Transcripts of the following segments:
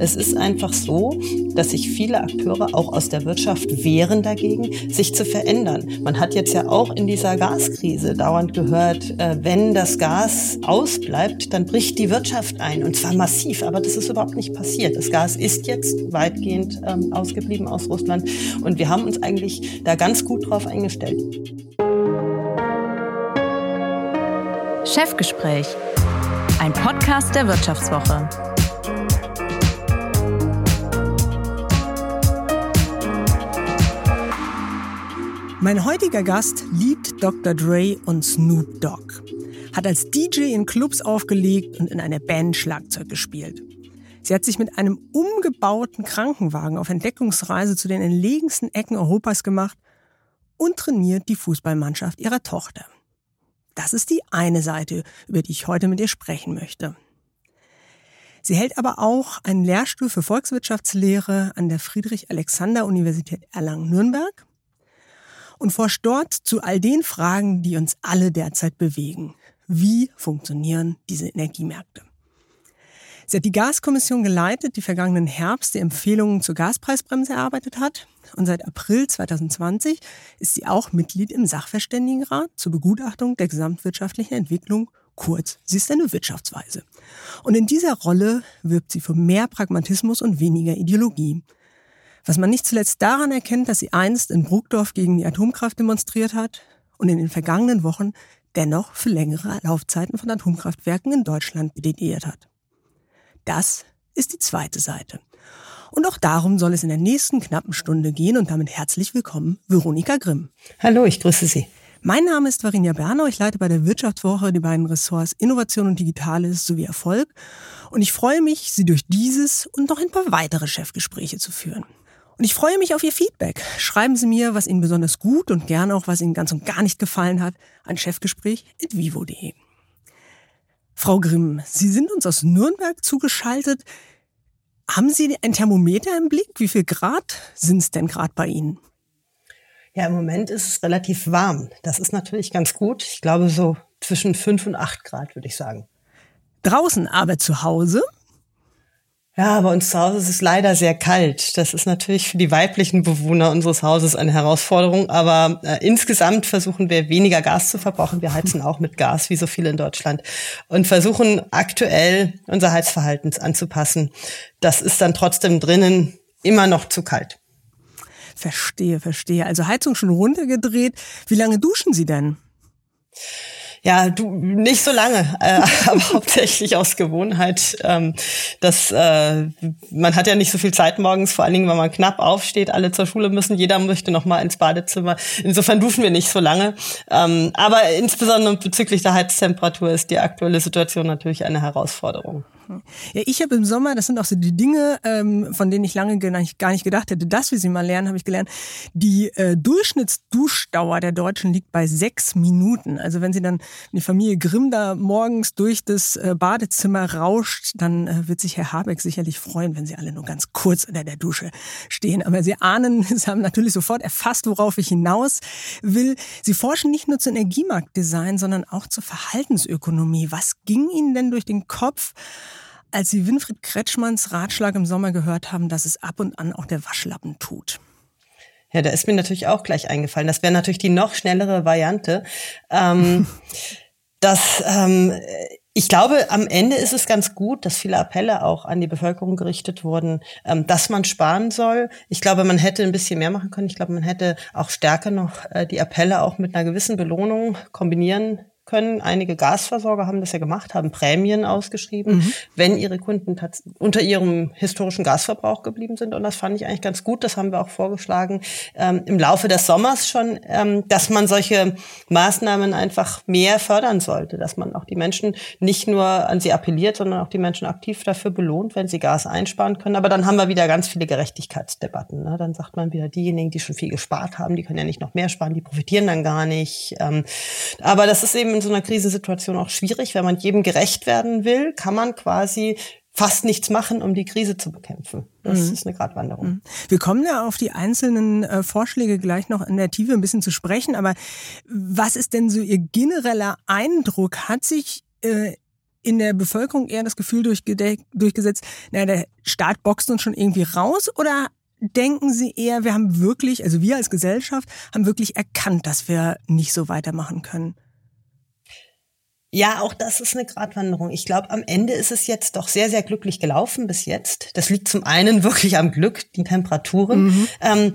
Es ist einfach so, dass sich viele Akteure auch aus der Wirtschaft wehren dagegen, sich zu verändern. Man hat jetzt ja auch in dieser Gaskrise dauernd gehört, äh, wenn das Gas ausbleibt, dann bricht die Wirtschaft ein und zwar massiv. Aber das ist überhaupt nicht passiert. Das Gas ist jetzt weitgehend ähm, ausgeblieben aus Russland und wir haben uns eigentlich da ganz gut drauf eingestellt. Chefgespräch, ein Podcast der Wirtschaftswoche. Mein heutiger Gast liebt Dr. Dre und Snoop Dogg, hat als DJ in Clubs aufgelegt und in einer Band Schlagzeug gespielt. Sie hat sich mit einem umgebauten Krankenwagen auf Entdeckungsreise zu den entlegensten Ecken Europas gemacht und trainiert die Fußballmannschaft ihrer Tochter. Das ist die eine Seite, über die ich heute mit ihr sprechen möchte. Sie hält aber auch einen Lehrstuhl für Volkswirtschaftslehre an der Friedrich-Alexander-Universität Erlangen-Nürnberg und forscht dort zu all den Fragen, die uns alle derzeit bewegen. Wie funktionieren diese Energiemärkte? Sie hat die Gaskommission geleitet, die vergangenen Herbst die Empfehlungen zur Gaspreisbremse erarbeitet hat. Und seit April 2020 ist sie auch Mitglied im Sachverständigenrat zur Begutachtung der gesamtwirtschaftlichen Entwicklung. Kurz, sie ist eine Wirtschaftsweise. Und in dieser Rolle wirbt sie für mehr Pragmatismus und weniger Ideologie. Was man nicht zuletzt daran erkennt, dass sie einst in Bruckdorf gegen die Atomkraft demonstriert hat und in den vergangenen Wochen dennoch für längere Laufzeiten von Atomkraftwerken in Deutschland plädiert hat. Das ist die zweite Seite. Und auch darum soll es in der nächsten knappen Stunde gehen und damit herzlich willkommen, Veronika Grimm. Hallo, ich grüße Sie. Mein Name ist Varinia Berner. Ich leite bei der Wirtschaftswoche die beiden Ressorts Innovation und Digitales sowie Erfolg. Und ich freue mich, Sie durch dieses und noch ein paar weitere Chefgespräche zu führen. Und ich freue mich auf Ihr Feedback. Schreiben Sie mir, was Ihnen besonders gut und gerne auch, was Ihnen ganz und gar nicht gefallen hat, an chefgespräch.vivo.de. Frau Grimm, Sie sind uns aus Nürnberg zugeschaltet. Haben Sie ein Thermometer im Blick? Wie viel Grad sind es denn gerade bei Ihnen? Ja, im Moment ist es relativ warm. Das ist natürlich ganz gut. Ich glaube so zwischen fünf und acht Grad, würde ich sagen. Draußen aber zu Hause? Ja, bei uns zu Hause ist es leider sehr kalt. Das ist natürlich für die weiblichen Bewohner unseres Hauses eine Herausforderung. Aber äh, insgesamt versuchen wir weniger Gas zu verbrauchen. Wir heizen auch mit Gas, wie so viele in Deutschland. Und versuchen aktuell unser Heizverhalten anzupassen. Das ist dann trotzdem drinnen immer noch zu kalt. Verstehe, verstehe. Also Heizung schon runtergedreht. Wie lange duschen Sie denn? Ja, du nicht so lange, äh, aber hauptsächlich aus Gewohnheit. Ähm, das, äh, man hat ja nicht so viel Zeit morgens, vor allen Dingen, wenn man knapp aufsteht, alle zur Schule müssen, jeder möchte noch mal ins Badezimmer. Insofern duschen wir nicht so lange. Ähm, aber insbesondere bezüglich der Heiztemperatur ist die aktuelle Situation natürlich eine Herausforderung. Ja, ich habe im Sommer, das sind auch so die Dinge, ähm, von denen ich lange gar nicht gedacht hätte, dass wir sie mal lernen, habe ich gelernt. Die äh, Durchschnittsduschdauer der Deutschen liegt bei sechs Minuten. Also wenn sie dann, wenn die Familie Grimm da morgens durch das äh, Badezimmer rauscht, dann äh, wird sich Herr Habeck sicherlich freuen, wenn sie alle nur ganz kurz unter der Dusche stehen. Aber sie ahnen, sie haben natürlich sofort erfasst, worauf ich hinaus will. Sie forschen nicht nur zu Energiemarktdesign, sondern auch zur Verhaltensökonomie. Was ging Ihnen denn durch den Kopf? Als Sie Winfried Kretschmanns Ratschlag im Sommer gehört haben, dass es ab und an auch der Waschlappen tut? Ja, da ist mir natürlich auch gleich eingefallen. Das wäre natürlich die noch schnellere Variante. Ähm, das, ähm, ich glaube, am Ende ist es ganz gut, dass viele Appelle auch an die Bevölkerung gerichtet wurden, ähm, dass man sparen soll. Ich glaube, man hätte ein bisschen mehr machen können. Ich glaube, man hätte auch stärker noch äh, die Appelle auch mit einer gewissen Belohnung kombinieren können. Einige Gasversorger haben das ja gemacht, haben Prämien ausgeschrieben, mhm. wenn ihre Kunden unter ihrem historischen Gasverbrauch geblieben sind. Und das fand ich eigentlich ganz gut. Das haben wir auch vorgeschlagen ähm, im Laufe des Sommers schon, ähm, dass man solche Maßnahmen einfach mehr fördern sollte, dass man auch die Menschen nicht nur an sie appelliert, sondern auch die Menschen aktiv dafür belohnt, wenn sie Gas einsparen können. Aber dann haben wir wieder ganz viele Gerechtigkeitsdebatten. Ne? Dann sagt man wieder, diejenigen, die schon viel gespart haben, die können ja nicht noch mehr sparen, die profitieren dann gar nicht. Ähm, aber das ist eben in so einer Krisensituation auch schwierig. Wenn man jedem gerecht werden will, kann man quasi fast nichts machen, um die Krise zu bekämpfen. Das mhm. ist eine Gratwanderung. Mhm. Wir kommen ja auf die einzelnen äh, Vorschläge gleich noch in der Tiefe ein bisschen zu sprechen. Aber was ist denn so Ihr genereller Eindruck? Hat sich äh, in der Bevölkerung eher das Gefühl durchgesetzt, na, der Staat boxt uns schon irgendwie raus oder denken Sie eher, wir haben wirklich, also wir als Gesellschaft haben wirklich erkannt, dass wir nicht so weitermachen können? Ja, auch das ist eine Gratwanderung. Ich glaube, am Ende ist es jetzt doch sehr, sehr glücklich gelaufen bis jetzt. Das liegt zum einen wirklich am Glück, die Temperaturen. Mhm. Ähm,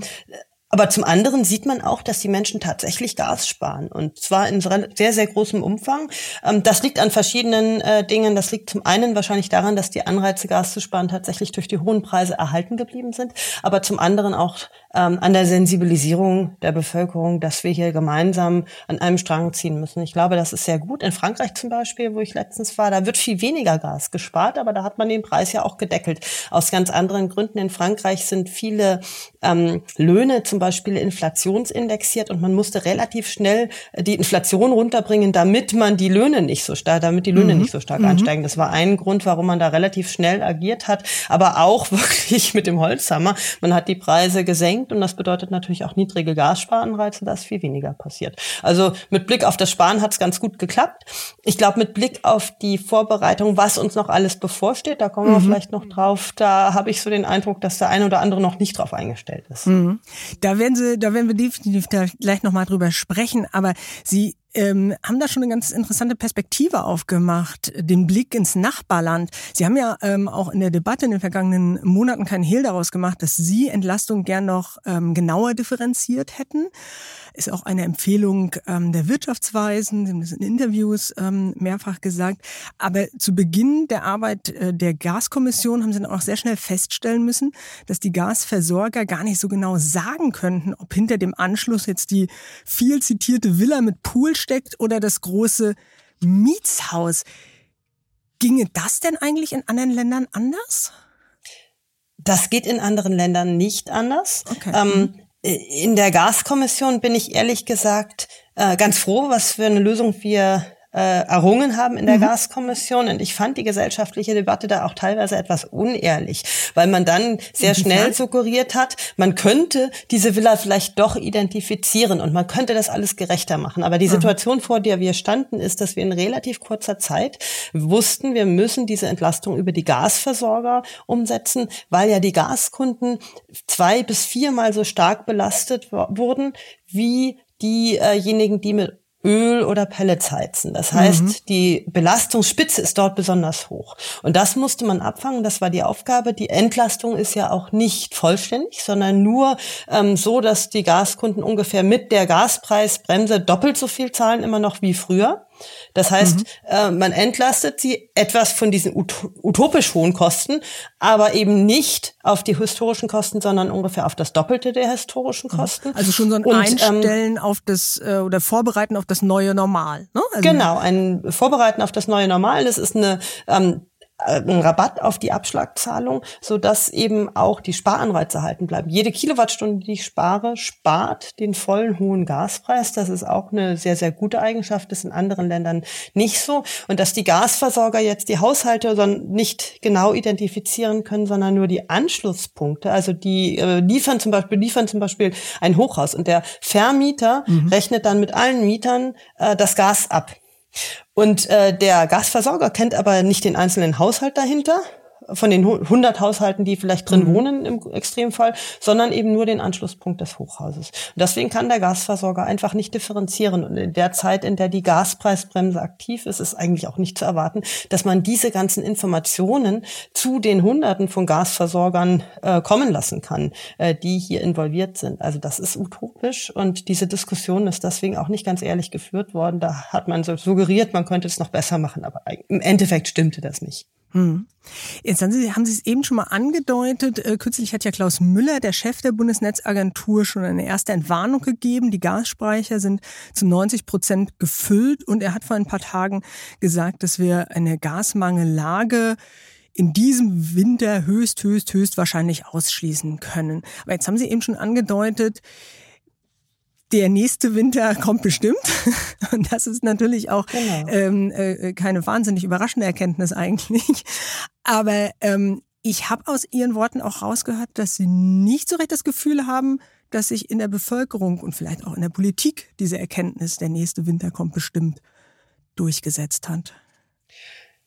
aber zum anderen sieht man auch, dass die Menschen tatsächlich Gas sparen und zwar in sehr, sehr großem Umfang. Ähm, das liegt an verschiedenen äh, Dingen. Das liegt zum einen wahrscheinlich daran, dass die Anreize, Gas zu sparen, tatsächlich durch die hohen Preise erhalten geblieben sind, aber zum anderen auch ähm, an der Sensibilisierung der Bevölkerung, dass wir hier gemeinsam an einem Strang ziehen müssen. Ich glaube, das ist sehr gut. In Frankreich zum Beispiel, wo ich letztens war, da wird viel weniger Gas gespart, aber da hat man den Preis ja auch gedeckelt. Aus ganz anderen Gründen. In Frankreich sind viele ähm, Löhne zum Beispiel inflationsindexiert und man musste relativ schnell die Inflation runterbringen, damit man die Löhne nicht so stark, damit die Löhne mhm. nicht so stark mhm. ansteigen. Das war ein Grund, warum man da relativ schnell agiert hat, aber auch wirklich mit dem Holzhammer. Man hat die Preise gesenkt und das bedeutet natürlich auch niedrige Gassparanreize, dass viel weniger passiert. Also mit Blick auf das Sparen hat es ganz gut geklappt. Ich glaube, mit Blick auf die Vorbereitung, was uns noch alles bevorsteht, da kommen wir mhm. vielleicht noch drauf, da habe ich so den Eindruck, dass der eine oder andere noch nicht drauf eingestellt ist. Mhm. Da werden Sie, da werden wir definitiv da gleich nochmal drüber sprechen, aber Sie ähm, haben da schon eine ganz interessante Perspektive aufgemacht, den Blick ins Nachbarland. Sie haben ja ähm, auch in der Debatte in den vergangenen Monaten keinen Hehl daraus gemacht, dass Sie Entlastung gern noch ähm, genauer differenziert hätten. Ist auch eine Empfehlung ähm, der Wirtschaftsweisen, Sie haben das in Interviews ähm, mehrfach gesagt. Aber zu Beginn der Arbeit äh, der Gaskommission haben Sie dann auch sehr schnell feststellen müssen, dass die Gasversorger gar nicht so genau sagen könnten, ob hinter dem Anschluss jetzt die viel zitierte Villa mit Pool steckt oder das große Mietshaus. Ginge das denn eigentlich in anderen Ländern anders? Das geht in anderen Ländern nicht anders. Okay. Ähm, in der Gaskommission bin ich ehrlich gesagt äh, ganz froh, was für eine Lösung wir äh, errungen haben in der mhm. Gaskommission. Und ich fand die gesellschaftliche Debatte da auch teilweise etwas unehrlich, weil man dann sehr schnell suggeriert hat, man könnte diese Villa vielleicht doch identifizieren und man könnte das alles gerechter machen. Aber die mhm. Situation, vor der wir standen, ist, dass wir in relativ kurzer Zeit wussten, wir müssen diese Entlastung über die Gasversorger umsetzen, weil ja die Gaskunden zwei bis viermal so stark belastet wurden wie diejenigen, die mit Öl oder Pellets heizen. Das heißt, mhm. die Belastungsspitze ist dort besonders hoch. Und das musste man abfangen. Das war die Aufgabe. Die Entlastung ist ja auch nicht vollständig, sondern nur ähm, so, dass die Gaskunden ungefähr mit der Gaspreisbremse doppelt so viel zahlen immer noch wie früher. Das heißt, mhm. äh, man entlastet sie etwas von diesen utopisch hohen Kosten, aber eben nicht auf die historischen Kosten, sondern ungefähr auf das Doppelte der historischen mhm. Kosten. Also schon so ein Und, Einstellen ähm, auf das äh, oder Vorbereiten auf das neue Normal. Ne? Also genau, ein Vorbereiten auf das neue Normal. Das ist eine ähm, äh, einen Rabatt auf die Abschlagzahlung, so dass eben auch die Sparanreize halten bleiben. Jede Kilowattstunde, die ich spare, spart den vollen hohen Gaspreis. Das ist auch eine sehr, sehr gute Eigenschaft. Das ist in anderen Ländern nicht so. Und dass die Gasversorger jetzt die Haushalte nicht genau identifizieren können, sondern nur die Anschlusspunkte. Also die äh, liefern zum Beispiel, liefern zum Beispiel ein Hochhaus und der Vermieter mhm. rechnet dann mit allen Mietern äh, das Gas ab. Und äh, der Gasversorger kennt aber nicht den einzelnen Haushalt dahinter, von den 100 Haushalten, die vielleicht drin mhm. wohnen im Extremfall, sondern eben nur den Anschlusspunkt des Hochhauses. Und deswegen kann der Gasversorger einfach nicht differenzieren. Und in der Zeit, in der die Gaspreisbremse aktiv ist, ist eigentlich auch nicht zu erwarten, dass man diese ganzen Informationen zu den Hunderten von Gasversorgern äh, kommen lassen kann, äh, die hier involviert sind. Also das ist utopisch und diese Diskussion ist deswegen auch nicht ganz ehrlich geführt worden. Da hat man so suggeriert, man könnte es noch besser machen, aber im Endeffekt stimmte das nicht. Hm. Jetzt haben Sie, haben Sie es eben schon mal angedeutet. Äh, kürzlich hat ja Klaus Müller, der Chef der Bundesnetzagentur, schon eine erste Entwarnung gegeben. Die Gasspeicher sind zu 90 Prozent gefüllt und er hat vor ein paar Tagen gesagt, dass wir eine Gasmangellage in diesem Winter höchst, höchst, höchst wahrscheinlich ausschließen können. Aber jetzt haben Sie eben schon angedeutet, der nächste Winter kommt bestimmt. Und das ist natürlich auch genau. ähm, äh, keine wahnsinnig überraschende Erkenntnis eigentlich. Aber ähm, ich habe aus Ihren Worten auch rausgehört, dass Sie nicht so recht das Gefühl haben, dass sich in der Bevölkerung und vielleicht auch in der Politik diese Erkenntnis, der nächste Winter kommt bestimmt, durchgesetzt hat.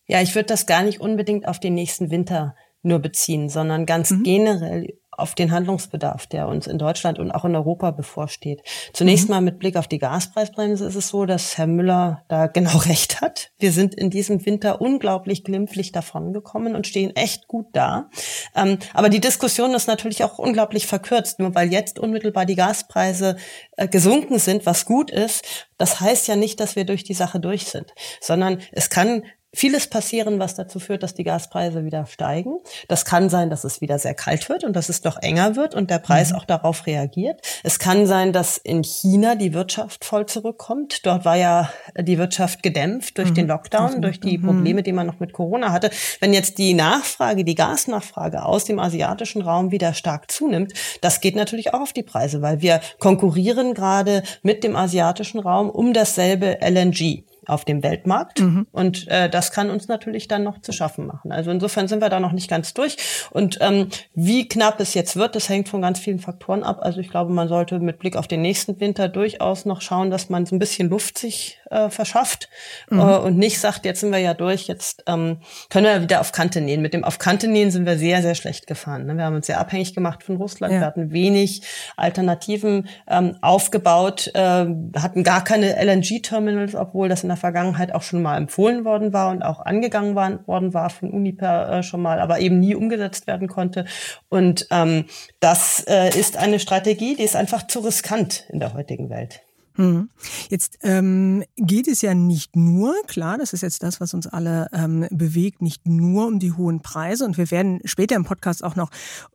Ja, ich würde das gar nicht unbedingt auf den nächsten Winter nur beziehen, sondern ganz mhm. generell auf den Handlungsbedarf, der uns in Deutschland und auch in Europa bevorsteht. Zunächst mhm. mal mit Blick auf die Gaspreisbremse ist es so, dass Herr Müller da genau recht hat. Wir sind in diesem Winter unglaublich glimpflich davongekommen und stehen echt gut da. Ähm, aber die Diskussion ist natürlich auch unglaublich verkürzt, nur weil jetzt unmittelbar die Gaspreise äh, gesunken sind, was gut ist. Das heißt ja nicht, dass wir durch die Sache durch sind, sondern es kann vieles passieren, was dazu führt, dass die Gaspreise wieder steigen. Das kann sein, dass es wieder sehr kalt wird und dass es doch enger wird und der Preis mhm. auch darauf reagiert. Es kann sein, dass in China die Wirtschaft voll zurückkommt. Dort war ja die Wirtschaft gedämpft durch mhm. den Lockdown, durch die mhm. Probleme, die man noch mit Corona hatte. Wenn jetzt die Nachfrage, die Gasnachfrage aus dem asiatischen Raum wieder stark zunimmt, das geht natürlich auch auf die Preise, weil wir konkurrieren gerade mit dem asiatischen Raum um dasselbe LNG auf dem Weltmarkt. Mhm. Und äh, das kann uns natürlich dann noch zu schaffen machen. Also insofern sind wir da noch nicht ganz durch. Und ähm, wie knapp es jetzt wird, das hängt von ganz vielen Faktoren ab. Also ich glaube, man sollte mit Blick auf den nächsten Winter durchaus noch schauen, dass man so ein bisschen Luft sich äh, verschafft mhm. äh, und nicht sagt, jetzt sind wir ja durch, jetzt ähm, können wir wieder auf Kante nähen. Mit dem auf Kante nähen sind wir sehr, sehr schlecht gefahren. Ne? Wir haben uns sehr abhängig gemacht von Russland. Ja. Wir hatten wenig Alternativen ähm, aufgebaut, äh, hatten gar keine LNG-Terminals, obwohl das in der Vergangenheit auch schon mal empfohlen worden war und auch angegangen war, worden war von Uniper äh, schon mal, aber eben nie umgesetzt werden konnte. Und ähm, das äh, ist eine Strategie, die ist einfach zu riskant in der heutigen Welt. Hm. Jetzt ähm, geht es ja nicht nur, klar, das ist jetzt das, was uns alle ähm, bewegt, nicht nur um die hohen Preise. Und wir werden später im Podcast auch noch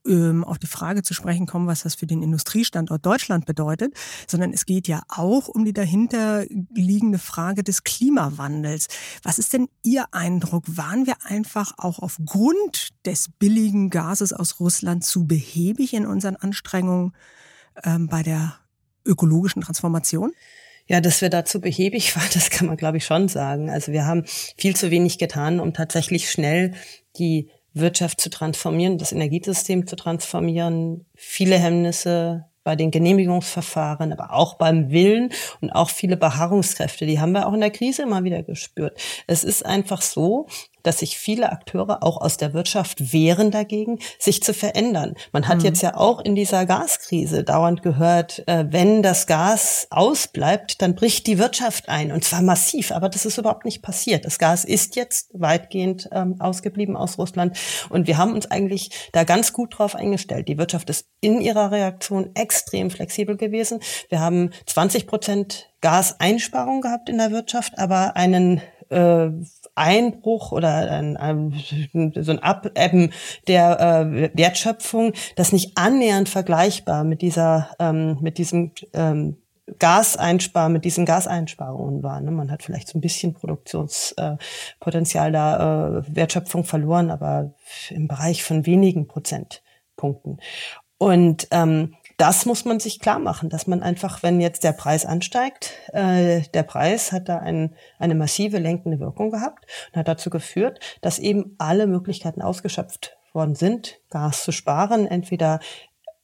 ähm, auf die Frage zu sprechen kommen, was das für den Industriestandort Deutschland bedeutet, sondern es geht ja auch um die dahinter liegende Frage des Klimawandels. Was ist denn Ihr Eindruck? Waren wir einfach auch aufgrund des billigen Gases aus Russland zu behäbig in unseren Anstrengungen ähm, bei der ökologischen Transformation? Ja, dass wir dazu behäbig waren, das kann man, glaube ich, schon sagen. Also wir haben viel zu wenig getan, um tatsächlich schnell die Wirtschaft zu transformieren, das Energiesystem zu transformieren, viele Hemmnisse bei den Genehmigungsverfahren, aber auch beim Willen und auch viele Beharrungskräfte, die haben wir auch in der Krise immer wieder gespürt. Es ist einfach so, dass sich viele Akteure auch aus der Wirtschaft wehren dagegen, sich zu verändern. Man hat mhm. jetzt ja auch in dieser Gaskrise dauernd gehört, äh, wenn das Gas ausbleibt, dann bricht die Wirtschaft ein und zwar massiv. Aber das ist überhaupt nicht passiert. Das Gas ist jetzt weitgehend ähm, ausgeblieben aus Russland und wir haben uns eigentlich da ganz gut drauf eingestellt. Die Wirtschaft ist in ihrer Reaktion extrem flexibel gewesen. Wir haben 20 Prozent Gaseinsparung gehabt in der Wirtschaft, aber einen äh, Einbruch oder ein, ein, so ein Abebben der äh, Wertschöpfung, das nicht annähernd vergleichbar mit dieser, ähm, mit diesem ähm, Gaseinspar, mit diesen Gaseinsparungen war. Ne? Man hat vielleicht so ein bisschen Produktionspotenzial äh, da, äh, Wertschöpfung verloren, aber im Bereich von wenigen Prozentpunkten. Und ähm, das muss man sich klar machen, dass man einfach, wenn jetzt der Preis ansteigt, äh, der Preis hat da ein, eine massive lenkende Wirkung gehabt und hat dazu geführt, dass eben alle Möglichkeiten ausgeschöpft worden sind, Gas zu sparen, entweder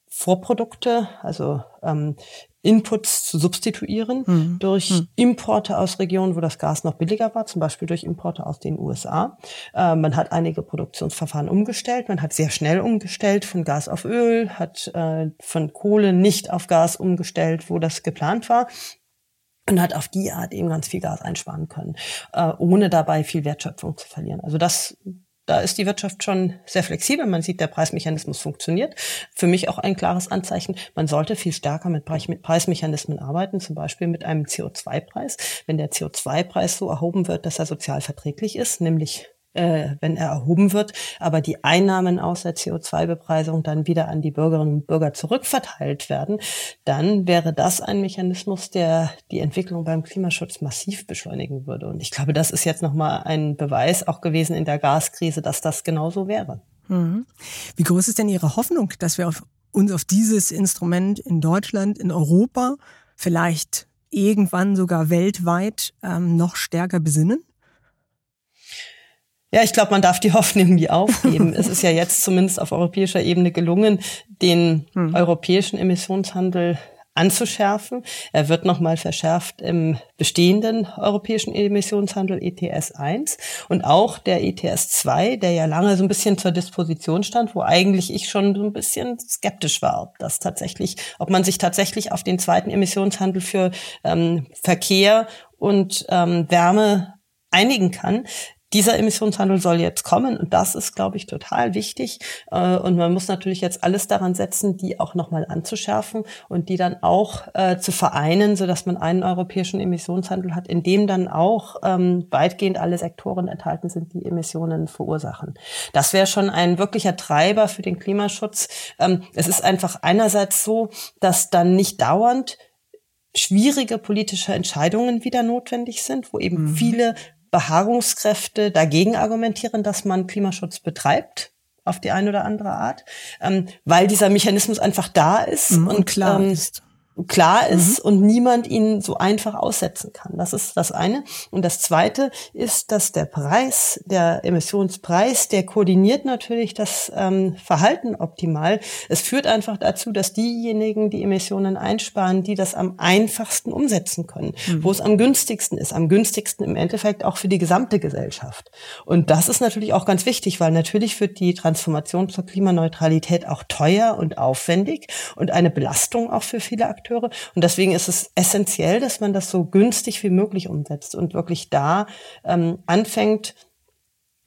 Vorprodukte, also ähm, Inputs zu substituieren mhm. durch mhm. Importe aus Regionen, wo das Gas noch billiger war, zum Beispiel durch Importe aus den USA. Äh, man hat einige Produktionsverfahren umgestellt, man hat sehr schnell umgestellt von Gas auf Öl, hat äh, von Kohle nicht auf Gas umgestellt, wo das geplant war und hat auf die Art eben ganz viel Gas einsparen können, äh, ohne dabei viel Wertschöpfung zu verlieren. Also das da ist die Wirtschaft schon sehr flexibel. Man sieht, der Preismechanismus funktioniert. Für mich auch ein klares Anzeichen. Man sollte viel stärker mit Preismechanismen arbeiten, zum Beispiel mit einem CO2-Preis. Wenn der CO2-Preis so erhoben wird, dass er sozial verträglich ist, nämlich äh, wenn er erhoben wird, aber die Einnahmen aus der CO2-Bepreisung dann wieder an die Bürgerinnen und Bürger zurückverteilt werden, dann wäre das ein Mechanismus, der die Entwicklung beim Klimaschutz massiv beschleunigen würde. Und ich glaube, das ist jetzt nochmal ein Beweis auch gewesen in der Gaskrise, dass das genauso wäre. Mhm. Wie groß ist denn Ihre Hoffnung, dass wir auf, uns auf dieses Instrument in Deutschland, in Europa, vielleicht irgendwann sogar weltweit ähm, noch stärker besinnen? Ja, ich glaube, man darf die Hoffnung nie aufgeben. es ist ja jetzt zumindest auf europäischer Ebene gelungen, den hm. europäischen Emissionshandel anzuschärfen. Er wird nochmal verschärft im bestehenden europäischen Emissionshandel ETS 1 und auch der ETS 2, der ja lange so ein bisschen zur Disposition stand, wo eigentlich ich schon so ein bisschen skeptisch war, ob das tatsächlich, ob man sich tatsächlich auf den zweiten Emissionshandel für ähm, Verkehr und ähm, Wärme einigen kann. Dieser Emissionshandel soll jetzt kommen und das ist, glaube ich, total wichtig. Äh, und man muss natürlich jetzt alles daran setzen, die auch nochmal anzuschärfen und die dann auch äh, zu vereinen, sodass man einen europäischen Emissionshandel hat, in dem dann auch ähm, weitgehend alle Sektoren enthalten sind, die Emissionen verursachen. Das wäre schon ein wirklicher Treiber für den Klimaschutz. Ähm, es ist einfach einerseits so, dass dann nicht dauernd schwierige politische Entscheidungen wieder notwendig sind, wo eben mhm. viele Beharrungskräfte dagegen argumentieren, dass man Klimaschutz betreibt auf die eine oder andere Art, ähm, weil dieser Mechanismus einfach da ist mhm, und klar ähm, ist klar ist mhm. und niemand ihn so einfach aussetzen kann. Das ist das eine. Und das zweite ist, dass der Preis, der Emissionspreis, der koordiniert natürlich das ähm, Verhalten optimal. Es führt einfach dazu, dass diejenigen, die Emissionen einsparen, die das am einfachsten umsetzen können, mhm. wo es am günstigsten ist, am günstigsten im Endeffekt auch für die gesamte Gesellschaft. Und das ist natürlich auch ganz wichtig, weil natürlich wird die Transformation zur Klimaneutralität auch teuer und aufwendig und eine Belastung auch für viele Akteure Akteure. Und deswegen ist es essentiell, dass man das so günstig wie möglich umsetzt und wirklich da ähm, anfängt,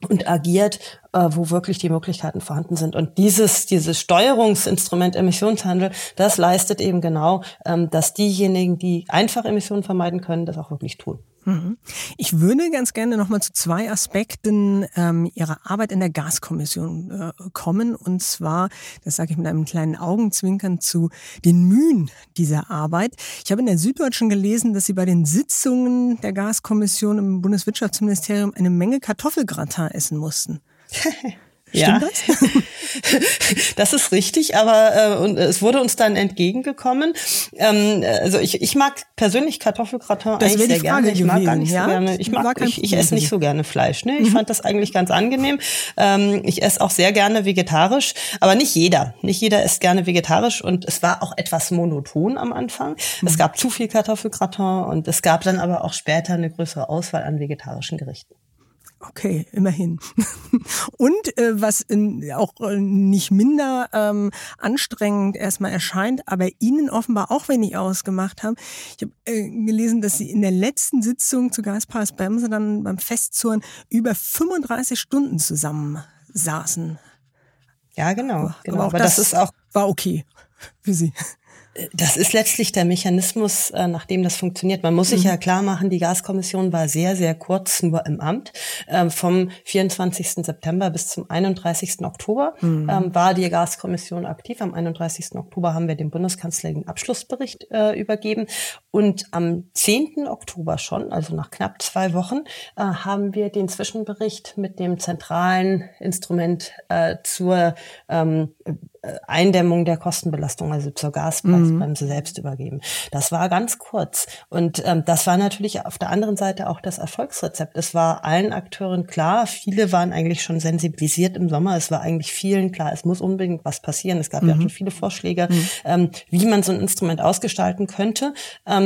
und agiert, äh, wo wirklich die Möglichkeiten vorhanden sind. Und dieses, dieses Steuerungsinstrument Emissionshandel, das leistet eben genau, ähm, dass diejenigen, die einfach Emissionen vermeiden können, das auch wirklich tun. Mhm. Ich würde ganz gerne nochmal zu zwei Aspekten ähm, Ihrer Arbeit in der Gaskommission äh, kommen. Und zwar, das sage ich mit einem kleinen Augenzwinkern, zu den Mühen dieser Arbeit. Ich habe in der Süddeutschen gelesen, dass Sie bei den Sitzungen der Gaskommission im Bundeswirtschaftsministerium eine Menge Kartoffelgratin essen mussten. Ja, das? das ist richtig, aber äh, und es wurde uns dann entgegengekommen. Ähm, also ich, ich mag persönlich Kartoffelgratin das eigentlich sehr gerne. Ich mag gar nicht ja? so gerne. Ich mag, ich, ich esse nicht so gerne Fleisch. Ne? Ich mhm. fand das eigentlich ganz angenehm. Ähm, ich esse auch sehr gerne vegetarisch, aber nicht jeder. Nicht jeder isst gerne vegetarisch und es war auch etwas monoton am Anfang. Mhm. Es gab zu viel Kartoffelgratin und es gab dann aber auch später eine größere Auswahl an vegetarischen Gerichten. Okay, immerhin. Und äh, was in, auch äh, nicht minder ähm, anstrengend erstmal erscheint, aber Ihnen offenbar auch wenig ausgemacht haben. Ich habe äh, gelesen, dass Sie in der letzten Sitzung zu Gaspass Bremse dann beim Festzurren über 35 Stunden zusammen saßen. Ja, genau. genau. Aber, aber das, das ist auch war okay für Sie. Das ist letztlich der Mechanismus, äh, nach dem das funktioniert. Man muss sich mhm. ja klar machen, die Gaskommission war sehr, sehr kurz nur im Amt. Ähm, vom 24. September bis zum 31. Oktober mhm. Ähm, war die Gaskommission aktiv. Am 31. Oktober haben wir dem Bundeskanzler den Abschlussbericht äh, übergeben. Und am 10. Oktober schon, also nach knapp zwei Wochen, äh, haben wir den Zwischenbericht mit dem zentralen Instrument zur ähm, Eindämmung der Kostenbelastung, also zur Gaspreisbremse mhm. selbst übergeben. Das war ganz kurz. Und ähm, das war natürlich auf der anderen Seite auch das Erfolgsrezept. Es war allen Akteuren klar, viele waren eigentlich schon sensibilisiert im Sommer. Es war eigentlich vielen klar, es muss unbedingt was passieren. Es gab mhm. ja schon viele Vorschläge, mhm. ähm, wie man so ein Instrument ausgestalten könnte. Ähm,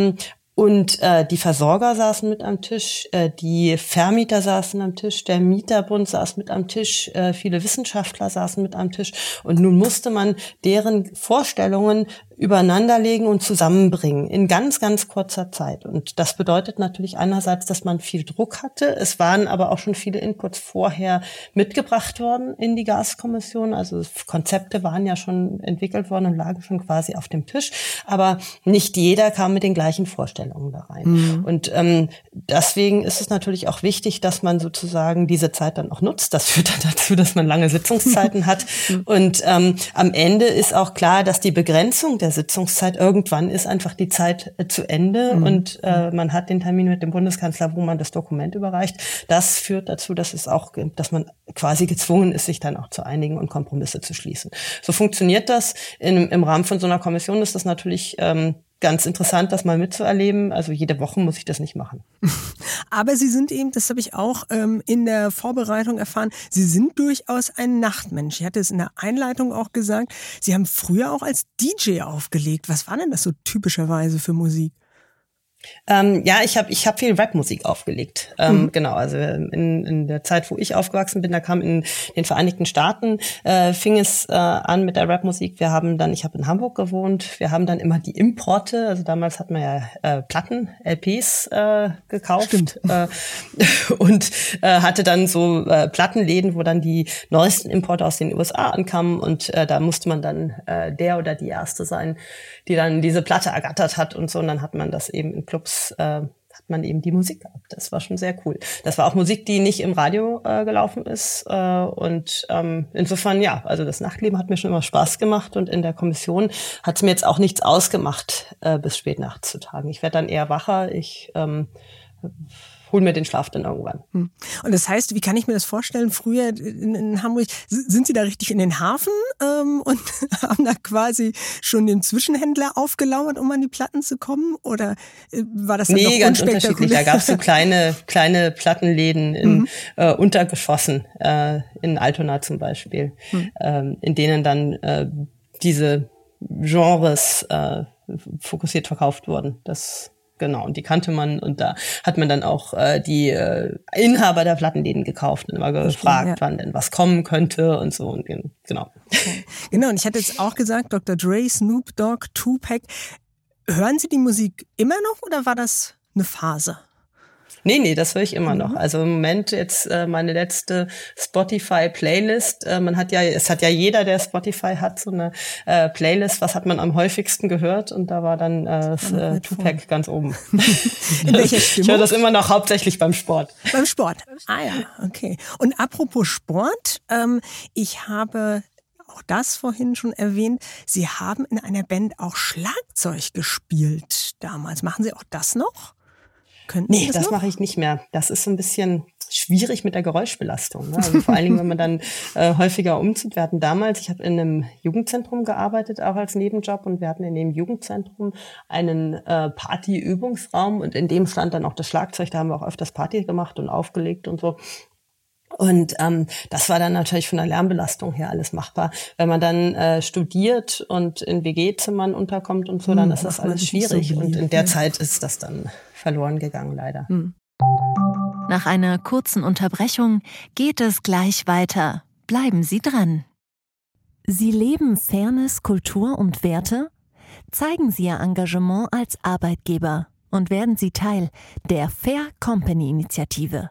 und äh, die Versorger saßen mit am Tisch, äh, die Vermieter saßen am Tisch, der Mieterbund saß mit am Tisch, äh, viele Wissenschaftler saßen mit am Tisch. Und nun musste man deren Vorstellungen übereinanderlegen und zusammenbringen in ganz, ganz kurzer Zeit. Und das bedeutet natürlich einerseits, dass man viel Druck hatte. Es waren aber auch schon viele Inputs vorher mitgebracht worden in die Gaskommission. Also Konzepte waren ja schon entwickelt worden und lagen schon quasi auf dem Tisch. Aber nicht jeder kam mit den gleichen Vorstellungen da rein. Mhm. Und ähm, deswegen ist es natürlich auch wichtig, dass man sozusagen diese Zeit dann auch nutzt. Das führt dann dazu, dass man lange Sitzungszeiten hat. Und ähm, am Ende ist auch klar, dass die Begrenzung der Sitzungszeit. Irgendwann ist einfach die Zeit äh, zu Ende mhm. und äh, man hat den Termin mit dem Bundeskanzler, wo man das Dokument überreicht. Das führt dazu, dass es auch, dass man quasi gezwungen ist, sich dann auch zu einigen und Kompromisse zu schließen. So funktioniert das. In, Im Rahmen von so einer Kommission ist das natürlich ähm, ganz interessant, das mal mitzuerleben. Also jede Woche muss ich das nicht machen. Aber Sie sind eben, das habe ich auch ähm, in der Vorbereitung erfahren, Sie sind durchaus ein Nachtmensch. Ich hatte es in der Einleitung auch gesagt. Sie haben früher auch als DJ aufgelegt. Was war denn das so typischerweise für Musik? Ähm, ja, ich habe ich hab viel Rapmusik aufgelegt. Ähm, mhm. Genau, also in, in der Zeit, wo ich aufgewachsen bin, da kam in den Vereinigten Staaten, äh, fing es äh, an mit der Rapmusik. Wir haben dann, ich habe in Hamburg gewohnt, wir haben dann immer die Importe, also damals hat man ja äh, Platten, LPs äh, gekauft äh, und äh, hatte dann so äh, Plattenläden, wo dann die neuesten Importe aus den USA ankamen und äh, da musste man dann äh, der oder die Erste sein, die dann diese Platte ergattert hat und so und dann hat man das eben Clubs äh, hat man eben die Musik gehabt. Das war schon sehr cool. Das war auch Musik, die nicht im Radio äh, gelaufen ist. Äh, und ähm, insofern, ja, also das Nachtleben hat mir schon immer Spaß gemacht und in der Kommission hat es mir jetzt auch nichts ausgemacht, äh, bis spät nachts zu tagen. Ich werde dann eher wacher. Ich ähm, hol mir den Schlaf dann irgendwann. Hm. Und das heißt, wie kann ich mir das vorstellen? Früher in, in Hamburg, sind Sie da richtig in den Hafen ähm, und haben da quasi schon den Zwischenhändler aufgelauert, um an die Platten zu kommen? Oder äh, war das dann Nee, ganz unterschiedlich. Da gab es so kleine, kleine Plattenläden in mhm. äh, Untergeschossen, äh, in Altona zum Beispiel, mhm. ähm, in denen dann äh, diese Genres äh, fokussiert verkauft wurden. Das Genau, und die kannte man und da hat man dann auch äh, die äh, Inhaber der Plattenläden gekauft und immer gefragt, ja. wann denn was kommen könnte und so und genau. Okay. Genau, und ich hatte jetzt auch gesagt, Dr. Dre, Snoop Dogg, Tupac. Hören Sie die Musik immer noch oder war das eine Phase? Nee, nee, das höre ich immer mhm. noch. Also im Moment jetzt äh, meine letzte Spotify-Playlist. Äh, man hat ja, es hat ja jeder, der Spotify hat, so eine äh, Playlist, was hat man am häufigsten gehört? Und da war dann äh, äh, Tupac ganz oben. In welcher Stimmung? Ich höre das immer noch hauptsächlich beim Sport. Beim Sport. Ah ja, okay. Und apropos Sport, ähm, ich habe auch das vorhin schon erwähnt. Sie haben in einer Band auch Schlagzeug gespielt damals. Machen Sie auch das noch? Könnten nee, das, das mache ich nicht mehr. Das ist so ein bisschen schwierig mit der Geräuschbelastung. Ne? Also vor allen Dingen, wenn man dann äh, häufiger umzieht. Wir hatten damals, ich habe in einem Jugendzentrum gearbeitet, auch als Nebenjob, und wir hatten in dem Jugendzentrum einen äh, Partyübungsraum und in dem stand dann auch das Schlagzeug. Da haben wir auch öfters Party gemacht und aufgelegt und so. Und ähm, das war dann natürlich von der Lärmbelastung her alles machbar. Wenn man dann äh, studiert und in WG-Zimmern unterkommt und so, dann hm, ist das alles schwierig. So und in der Zeit ist das dann verloren gegangen, leider. Hm. Nach einer kurzen Unterbrechung geht es gleich weiter. Bleiben Sie dran. Sie leben Fairness, Kultur und Werte? Zeigen Sie Ihr Engagement als Arbeitgeber und werden Sie Teil der Fair Company Initiative.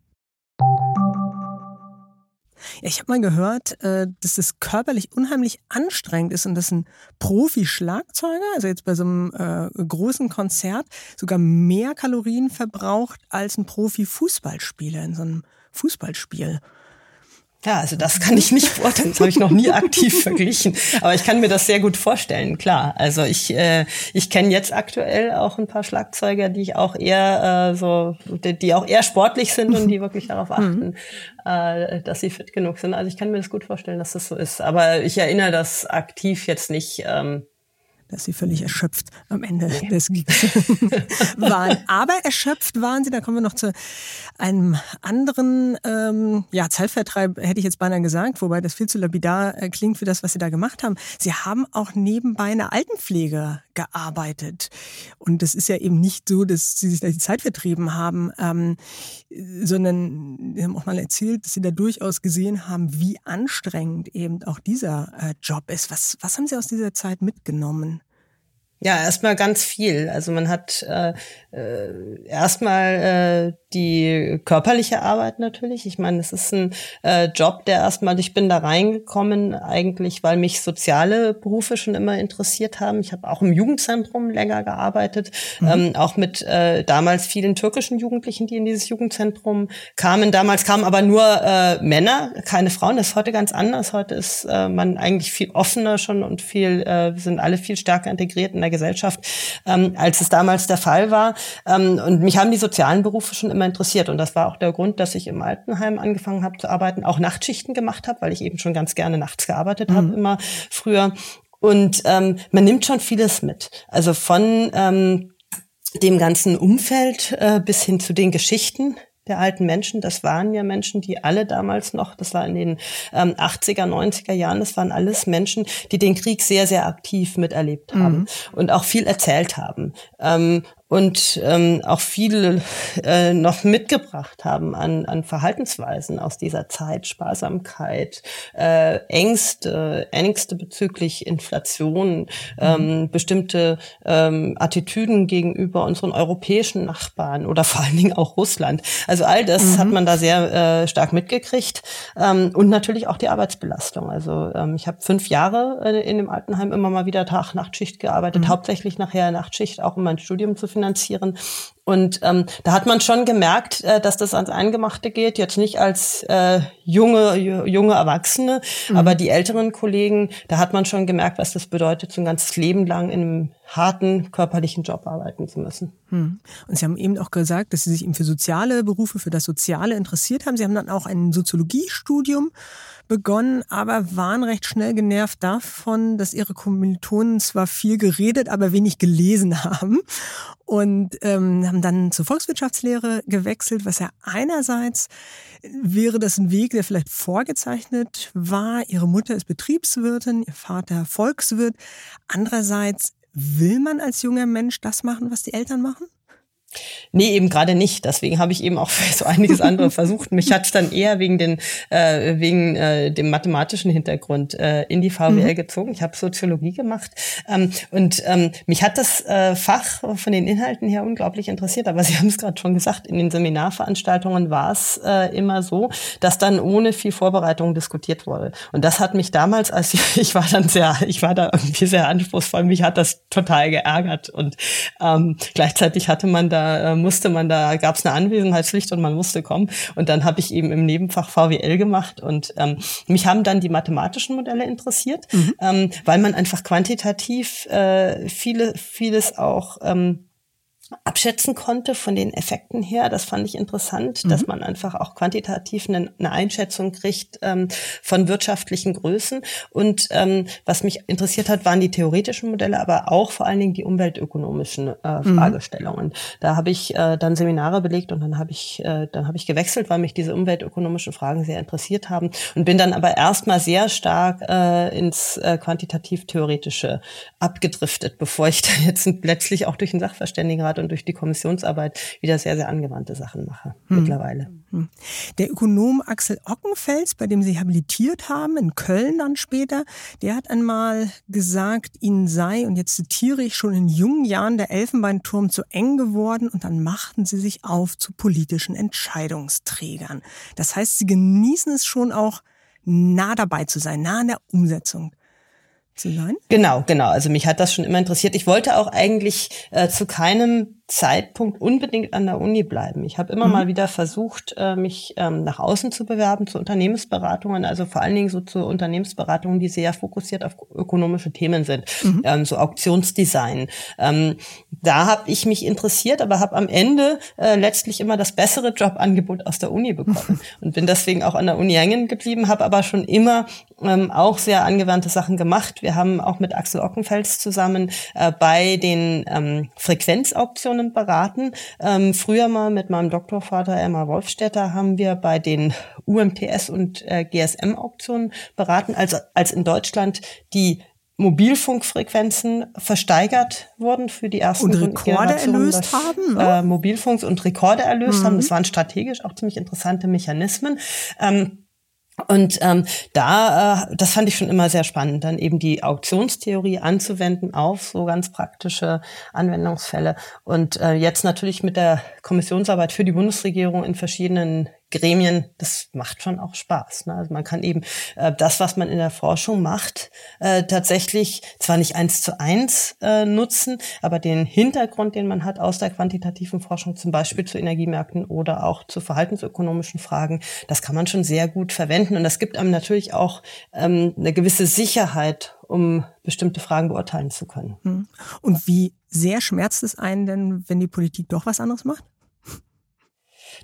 Ich habe mal gehört, äh, dass es körperlich unheimlich anstrengend ist und dass ein Profi-Schlagzeuger, also jetzt bei so einem äh, großen Konzert, sogar mehr Kalorien verbraucht als ein Profi-Fußballspieler in so einem Fußballspiel. Ja, also das kann ich nicht beurteilen. Das habe ich noch nie aktiv verglichen. Aber ich kann mir das sehr gut vorstellen, klar. Also ich, äh, ich kenne jetzt aktuell auch ein paar Schlagzeuger, die ich auch eher äh, so, die, die auch eher sportlich sind und die wirklich darauf mhm. achten, äh, dass sie fit genug sind. Also ich kann mir das gut vorstellen, dass das so ist. Aber ich erinnere das aktiv jetzt nicht. Ähm, dass sie völlig erschöpft am Ende nee. des Gigs waren. Aber erschöpft waren sie, da kommen wir noch zu einem anderen ähm, ja, Zeitvertreib, hätte ich jetzt beinahe gesagt, wobei das viel zu lapidar äh, klingt für das, was sie da gemacht haben. Sie haben auch nebenbei eine Altenpflege gearbeitet. Und das ist ja eben nicht so, dass sie sich da die Zeit vertrieben haben, ähm, sondern sie haben auch mal erzählt, dass sie da durchaus gesehen haben, wie anstrengend eben auch dieser äh, Job ist. Was, was haben Sie aus dieser Zeit mitgenommen? Ja, erstmal ganz viel. Also man hat äh, äh, erstmal äh, die körperliche Arbeit natürlich. Ich meine, es ist ein äh, Job, der erstmal, ich bin da reingekommen eigentlich, weil mich soziale Berufe schon immer interessiert haben. Ich habe auch im Jugendzentrum länger gearbeitet, mhm. ähm, auch mit äh, damals vielen türkischen Jugendlichen, die in dieses Jugendzentrum kamen. Damals kamen aber nur äh, Männer, keine Frauen. Das ist heute ganz anders. Heute ist äh, man eigentlich viel offener schon und viel, äh, wir sind alle viel stärker integriert in der Gesellschaft, ähm, als es damals der Fall war. Ähm, und mich haben die sozialen Berufe schon immer interessiert. Und das war auch der Grund, dass ich im Altenheim angefangen habe zu arbeiten, auch Nachtschichten gemacht habe, weil ich eben schon ganz gerne nachts gearbeitet mhm. habe, immer früher. Und ähm, man nimmt schon vieles mit. Also von ähm, dem ganzen Umfeld äh, bis hin zu den Geschichten, der alten Menschen. Das waren ja Menschen, die alle damals noch, das war in den ähm, 80er, 90er Jahren, das waren alles Menschen, die den Krieg sehr, sehr aktiv miterlebt haben mhm. und auch viel erzählt haben. Ähm, und ähm, auch viel äh, noch mitgebracht haben an, an Verhaltensweisen aus dieser Zeit, Sparsamkeit, äh, Ängste, Ängste bezüglich Inflation, ähm, mhm. bestimmte ähm, Attitüden gegenüber unseren europäischen Nachbarn oder vor allen Dingen auch Russland. Also all das mhm. hat man da sehr äh, stark mitgekriegt ähm, und natürlich auch die Arbeitsbelastung. Also ähm, ich habe fünf Jahre äh, in dem Altenheim immer mal wieder Tag-Nachtschicht gearbeitet, mhm. hauptsächlich nachher Nachtschicht, auch um mein Studium zu finden finanzieren. Und ähm, da hat man schon gemerkt, äh, dass das ans Eingemachte geht, jetzt nicht als äh, junge, junge Erwachsene, mhm. aber die älteren Kollegen, da hat man schon gemerkt, was das bedeutet, so ein ganzes Leben lang in einem harten körperlichen Job arbeiten zu müssen. Mhm. Und Sie haben eben auch gesagt, dass Sie sich eben für soziale Berufe, für das Soziale interessiert haben. Sie haben dann auch ein Soziologiestudium begonnen, aber waren recht schnell genervt davon, dass ihre Kommilitonen zwar viel geredet, aber wenig gelesen haben und ähm, haben dann zur Volkswirtschaftslehre gewechselt, was ja einerseits wäre das ein Weg, der vielleicht vorgezeichnet war. Ihre Mutter ist Betriebswirtin, ihr Vater Volkswirt. Andererseits will man als junger Mensch das machen, was die Eltern machen? Nee, eben gerade nicht. Deswegen habe ich eben auch so einiges andere versucht. Mich hat es dann eher wegen, den, äh, wegen äh, dem mathematischen Hintergrund äh, in die VWL mhm. gezogen. Ich habe Soziologie gemacht ähm, und ähm, mich hat das äh, Fach von den Inhalten her unglaublich interessiert. Aber Sie haben es gerade schon gesagt, in den Seminarveranstaltungen war es äh, immer so, dass dann ohne viel Vorbereitung diskutiert wurde. Und das hat mich damals, als ich, ich war dann sehr, ich war da irgendwie sehr anspruchsvoll, mich hat das total geärgert. Und ähm, gleichzeitig hatte man da äh, musste man da, gab es eine Anwesenheitspflicht und man musste kommen. Und dann habe ich eben im Nebenfach VWL gemacht und ähm, mich haben dann die mathematischen Modelle interessiert, mhm. ähm, weil man einfach quantitativ äh, viele, vieles auch ähm, abschätzen konnte von den Effekten her. Das fand ich interessant, mhm. dass man einfach auch quantitativ eine, eine Einschätzung kriegt ähm, von wirtschaftlichen Größen. Und ähm, was mich interessiert hat, waren die theoretischen Modelle, aber auch vor allen Dingen die umweltökonomischen äh, mhm. Fragestellungen. Mhm. Da habe ich äh, dann Seminare belegt und dann habe ich äh, dann habe ich gewechselt, weil mich diese umweltökonomischen Fragen sehr interessiert haben und bin dann aber erstmal sehr stark äh, ins äh, quantitativ-theoretische abgedriftet, bevor ich dann jetzt letztlich auch durch den Sachverständigenrat und durch die Kommissionsarbeit wieder sehr, sehr angewandte Sachen mache hm. mittlerweile. Hm. Der Ökonom Axel Ockenfels, bei dem Sie habilitiert haben, in Köln dann später, der hat einmal gesagt, Ihnen sei, und jetzt zitiere ich, schon in jungen Jahren der Elfenbeinturm zu eng geworden und dann machten Sie sich auf zu politischen Entscheidungsträgern. Das heißt, Sie genießen es schon auch, nah dabei zu sein, nah an der Umsetzung zu sein? Genau, genau. Also mich hat das schon immer interessiert. Ich wollte auch eigentlich äh, zu keinem Zeitpunkt unbedingt an der Uni bleiben. Ich habe immer mhm. mal wieder versucht, äh, mich ähm, nach außen zu bewerben, zu Unternehmensberatungen, also vor allen Dingen so zu Unternehmensberatungen, die sehr fokussiert auf ökonomische Themen sind, mhm. ähm, so Auktionsdesign. Ähm, da habe ich mich interessiert, aber habe am Ende äh, letztlich immer das bessere Jobangebot aus der Uni bekommen und bin deswegen auch an der Uni hängen geblieben, habe aber schon immer ähm, auch sehr angewandte Sachen gemacht. Wir haben auch mit Axel Ockenfels zusammen äh, bei den ähm, Frequenzauktionen beraten. Ähm, früher mal mit meinem Doktorvater Elmar Wolfstetter haben wir bei den UMTS und äh, GSM-Auktionen beraten, also als in Deutschland die Mobilfunkfrequenzen versteigert wurden für die ersten und Rekorde erlöst haben. Ne? Äh, Mobilfunks und Rekorde erlöst mhm. haben. Das waren strategisch auch ziemlich interessante Mechanismen. Ähm, Und ähm, da, äh, das fand ich schon immer sehr spannend, dann eben die Auktionstheorie anzuwenden auf so ganz praktische Anwendungsfälle. Und äh, jetzt natürlich mit der Kommissionsarbeit für die Bundesregierung in verschiedenen Gremien, das macht schon auch Spaß. Ne? Also man kann eben äh, das, was man in der Forschung macht, äh, tatsächlich zwar nicht eins zu eins äh, nutzen, aber den Hintergrund, den man hat aus der quantitativen Forschung, zum Beispiel zu Energiemärkten oder auch zu verhaltensökonomischen Fragen, das kann man schon sehr gut verwenden. Und das gibt einem natürlich auch ähm, eine gewisse Sicherheit, um bestimmte Fragen beurteilen zu können. Hm. Und wie sehr schmerzt es einen denn, wenn die Politik doch was anderes macht?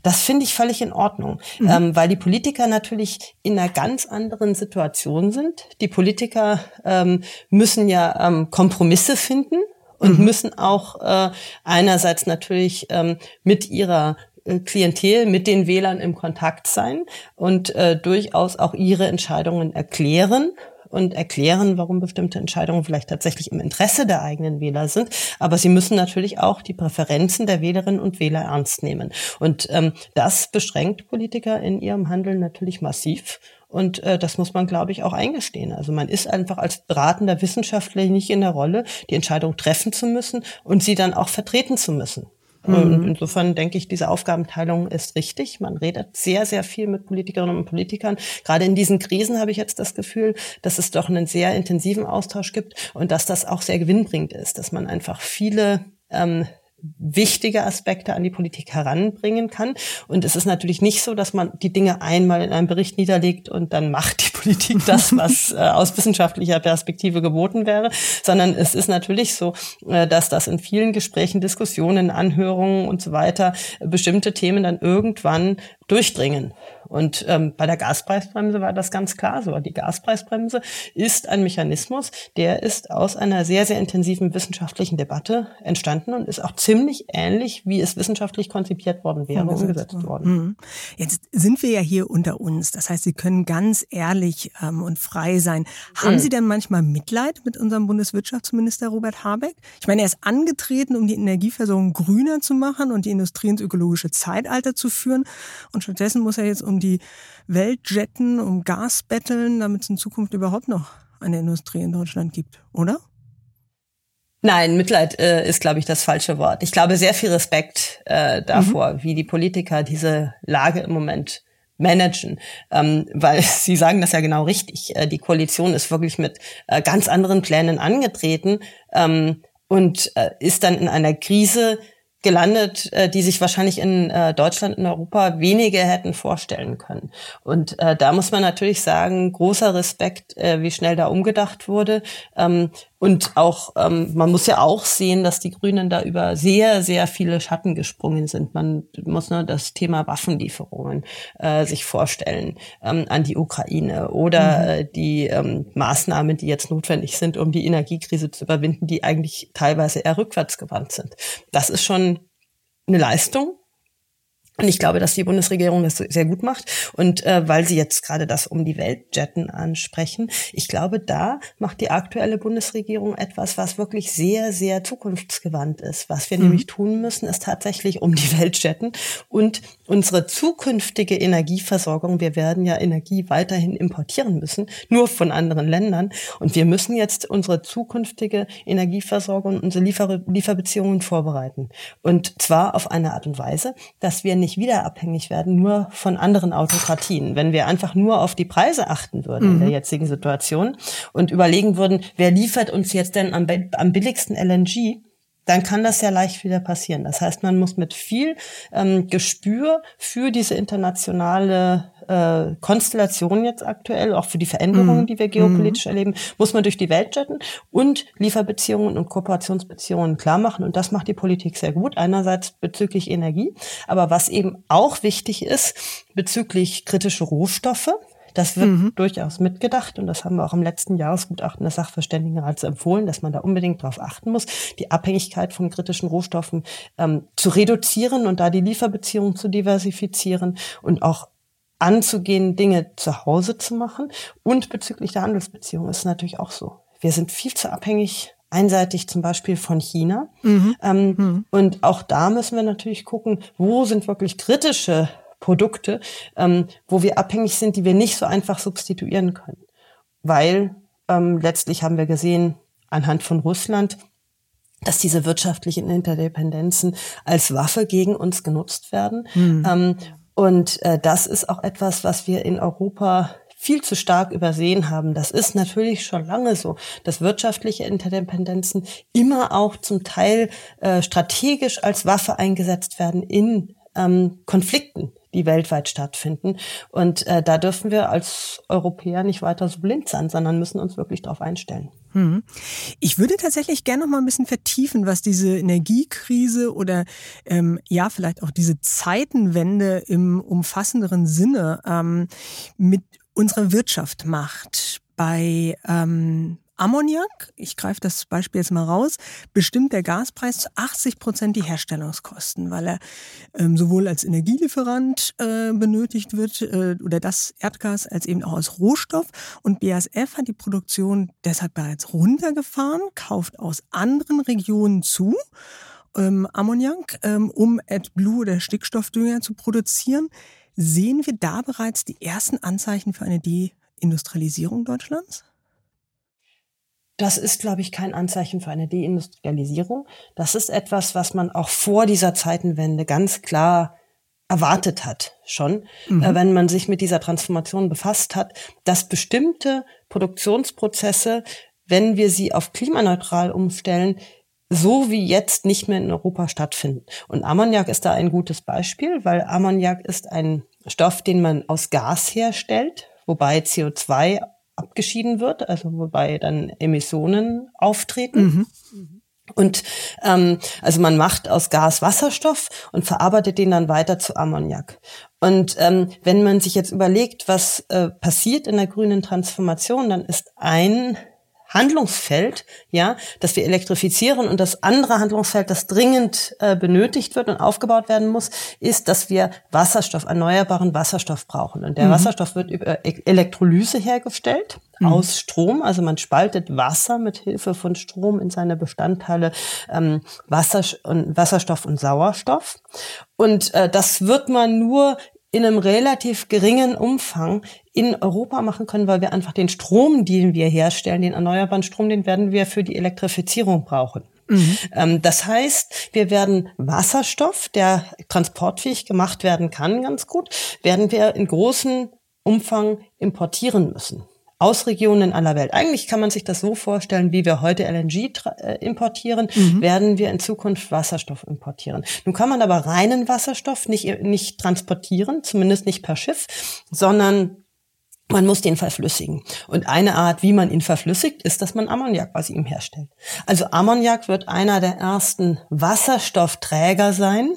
Das finde ich völlig in Ordnung, mhm. ähm, weil die Politiker natürlich in einer ganz anderen Situation sind. Die Politiker ähm, müssen ja ähm, Kompromisse finden und mhm. müssen auch äh, einerseits natürlich ähm, mit ihrer äh, Klientel mit den Wählern im Kontakt sein und äh, durchaus auch ihre Entscheidungen erklären und erklären, warum bestimmte Entscheidungen vielleicht tatsächlich im Interesse der eigenen Wähler sind. Aber sie müssen natürlich auch die Präferenzen der Wählerinnen und Wähler ernst nehmen. Und ähm, das beschränkt Politiker in ihrem Handeln natürlich massiv. Und äh, das muss man, glaube ich, auch eingestehen. Also man ist einfach als beratender Wissenschaftler nicht in der Rolle, die Entscheidung treffen zu müssen und sie dann auch vertreten zu müssen. Und mhm. insofern denke ich, diese Aufgabenteilung ist richtig. Man redet sehr, sehr viel mit Politikerinnen und Politikern. Gerade in diesen Krisen habe ich jetzt das Gefühl, dass es doch einen sehr intensiven Austausch gibt und dass das auch sehr gewinnbringend ist, dass man einfach viele ähm, wichtige Aspekte an die Politik heranbringen kann. Und es ist natürlich nicht so, dass man die Dinge einmal in einem Bericht niederlegt und dann macht die Politik das, was äh, aus wissenschaftlicher Perspektive geboten wäre, sondern es ist natürlich so, äh, dass das in vielen Gesprächen, Diskussionen, Anhörungen und so weiter äh, bestimmte Themen dann irgendwann durchdringen. Und ähm, bei der Gaspreisbremse war das ganz klar so. Die Gaspreisbremse ist ein Mechanismus, der ist aus einer sehr, sehr intensiven wissenschaftlichen Debatte entstanden und ist auch ziemlich ähnlich, wie es wissenschaftlich konzipiert worden wäre, umgesetzt, umgesetzt worden. Mhm. Jetzt sind wir ja hier unter uns. Das heißt, Sie können ganz ehrlich ähm, und frei sein. Haben mhm. Sie denn manchmal Mitleid mit unserem Bundeswirtschaftsminister Robert Habeck? Ich meine, er ist angetreten, um die Energieversorgung grüner zu machen und die Industrie ins ökologische Zeitalter zu führen. Und stattdessen muss er jetzt um die Welt jetten, um Gas betteln, damit es in Zukunft überhaupt noch eine Industrie in Deutschland gibt, oder? Nein, Mitleid äh, ist, glaube ich, das falsche Wort. Ich glaube, sehr viel Respekt äh, davor, mhm. wie die Politiker diese Lage im Moment managen, ähm, weil Sie sagen das ja genau richtig. Äh, die Koalition ist wirklich mit äh, ganz anderen Plänen angetreten ähm, und äh, ist dann in einer Krise gelandet, äh, die sich wahrscheinlich in äh, Deutschland, in Europa wenige hätten vorstellen können. Und äh, da muss man natürlich sagen, großer Respekt, äh, wie schnell da umgedacht wurde. Ähm, und auch, ähm, man muss ja auch sehen, dass die Grünen da über sehr, sehr viele Schatten gesprungen sind. Man muss nur das Thema Waffenlieferungen äh, sich vorstellen ähm, an die Ukraine oder mhm. äh, die ähm, Maßnahmen, die jetzt notwendig sind, um die Energiekrise zu überwinden, die eigentlich teilweise eher rückwärtsgewandt sind. Das ist schon eine Leistung, und ich glaube, dass die Bundesregierung das sehr gut macht. Und äh, weil Sie jetzt gerade das um die Welt jetten ansprechen, ich glaube, da macht die aktuelle Bundesregierung etwas, was wirklich sehr, sehr zukunftsgewandt ist. Was wir mhm. nämlich tun müssen, ist tatsächlich um die Welt jetten und unsere zukünftige Energieversorgung. Wir werden ja Energie weiterhin importieren müssen, nur von anderen Ländern. Und wir müssen jetzt unsere zukünftige Energieversorgung, unsere Liefer Lieferbeziehungen vorbereiten. Und zwar auf eine Art und Weise, dass wir nicht nicht wieder abhängig werden, nur von anderen Autokratien. Wenn wir einfach nur auf die Preise achten würden mhm. in der mhm. jetzigen Situation und überlegen würden, wer liefert uns jetzt denn am, am billigsten LNG, dann kann das ja leicht wieder passieren. Das heißt, man muss mit viel ähm, Gespür für diese internationale äh, Konstellation jetzt aktuell, auch für die Veränderungen, mm. die wir geopolitisch mm. erleben, muss man durch die Welt jetten und Lieferbeziehungen und Kooperationsbeziehungen klar machen. Und das macht die Politik sehr gut. Einerseits bezüglich Energie, aber was eben auch wichtig ist, bezüglich kritische Rohstoffe. Das wird mhm. durchaus mitgedacht und das haben wir auch im letzten Jahresgutachten des Sachverständigenrats empfohlen, dass man da unbedingt darauf achten muss, die Abhängigkeit von kritischen Rohstoffen ähm, zu reduzieren und da die Lieferbeziehungen zu diversifizieren und auch anzugehen, Dinge zu Hause zu machen. Und bezüglich der Handelsbeziehungen ist es natürlich auch so. Wir sind viel zu abhängig einseitig zum Beispiel von China. Mhm. Ähm, mhm. Und auch da müssen wir natürlich gucken, wo sind wirklich kritische Produkte, ähm, wo wir abhängig sind, die wir nicht so einfach substituieren können. Weil ähm, letztlich haben wir gesehen, anhand von Russland, dass diese wirtschaftlichen Interdependenzen als Waffe gegen uns genutzt werden. Mhm. Und äh, das ist auch etwas, was wir in Europa viel zu stark übersehen haben. Das ist natürlich schon lange so, dass wirtschaftliche Interdependenzen immer auch zum Teil äh, strategisch als Waffe eingesetzt werden in ähm, Konflikten, die weltweit stattfinden. Und äh, da dürfen wir als Europäer nicht weiter so blind sein, sondern müssen uns wirklich darauf einstellen. Hm. Ich würde tatsächlich gerne noch mal ein bisschen vertiefen, was diese Energiekrise oder ähm, ja vielleicht auch diese Zeitenwende im umfassenderen Sinne ähm, mit unserer Wirtschaft macht. Bei ähm, Ammoniak, ich greife das Beispiel jetzt mal raus, bestimmt der Gaspreis zu 80 Prozent die Herstellungskosten, weil er ähm, sowohl als Energielieferant äh, benötigt wird äh, oder das Erdgas als eben auch als Rohstoff. Und BASF hat die Produktion deshalb bereits runtergefahren, kauft aus anderen Regionen zu. Ähm, Ammoniak, ähm, um AdBlue oder Stickstoffdünger zu produzieren. Sehen wir da bereits die ersten Anzeichen für eine Deindustrialisierung Deutschlands? Das ist, glaube ich, kein Anzeichen für eine Deindustrialisierung. Das ist etwas, was man auch vor dieser Zeitenwende ganz klar erwartet hat, schon, mhm. äh, wenn man sich mit dieser Transformation befasst hat, dass bestimmte Produktionsprozesse, wenn wir sie auf klimaneutral umstellen, so wie jetzt nicht mehr in Europa stattfinden. Und Ammoniak ist da ein gutes Beispiel, weil Ammoniak ist ein Stoff, den man aus Gas herstellt, wobei CO2 abgeschieden wird, also wobei dann Emissionen auftreten. Mhm. Und ähm, also man macht aus Gas Wasserstoff und verarbeitet den dann weiter zu Ammoniak. Und ähm, wenn man sich jetzt überlegt, was äh, passiert in der grünen Transformation, dann ist ein Handlungsfeld, ja, dass wir elektrifizieren und das andere Handlungsfeld, das dringend äh, benötigt wird und aufgebaut werden muss, ist, dass wir Wasserstoff, erneuerbaren Wasserstoff brauchen. Und der mhm. Wasserstoff wird über e-, Elektrolyse hergestellt mhm. aus Strom. Also man spaltet Wasser mit Hilfe von Strom in seine Bestandteile ähm, Wasser und Wasserstoff und Sauerstoff. Und äh, das wird man nur in einem relativ geringen Umfang in Europa machen können, weil wir einfach den Strom, den wir herstellen, den erneuerbaren Strom, den werden wir für die Elektrifizierung brauchen. Mhm. Ähm, das heißt, wir werden Wasserstoff, der transportfähig gemacht werden kann, ganz gut, werden wir in großem Umfang importieren müssen aus Regionen aller Welt. Eigentlich kann man sich das so vorstellen, wie wir heute LNG äh, importieren, mhm. werden wir in Zukunft Wasserstoff importieren. Nun kann man aber reinen Wasserstoff nicht, nicht transportieren, zumindest nicht per Schiff, sondern man muss den verflüssigen. Und eine Art, wie man ihn verflüssigt, ist, dass man Ammoniak aus ihm herstellt. Also Ammoniak wird einer der ersten Wasserstoffträger sein.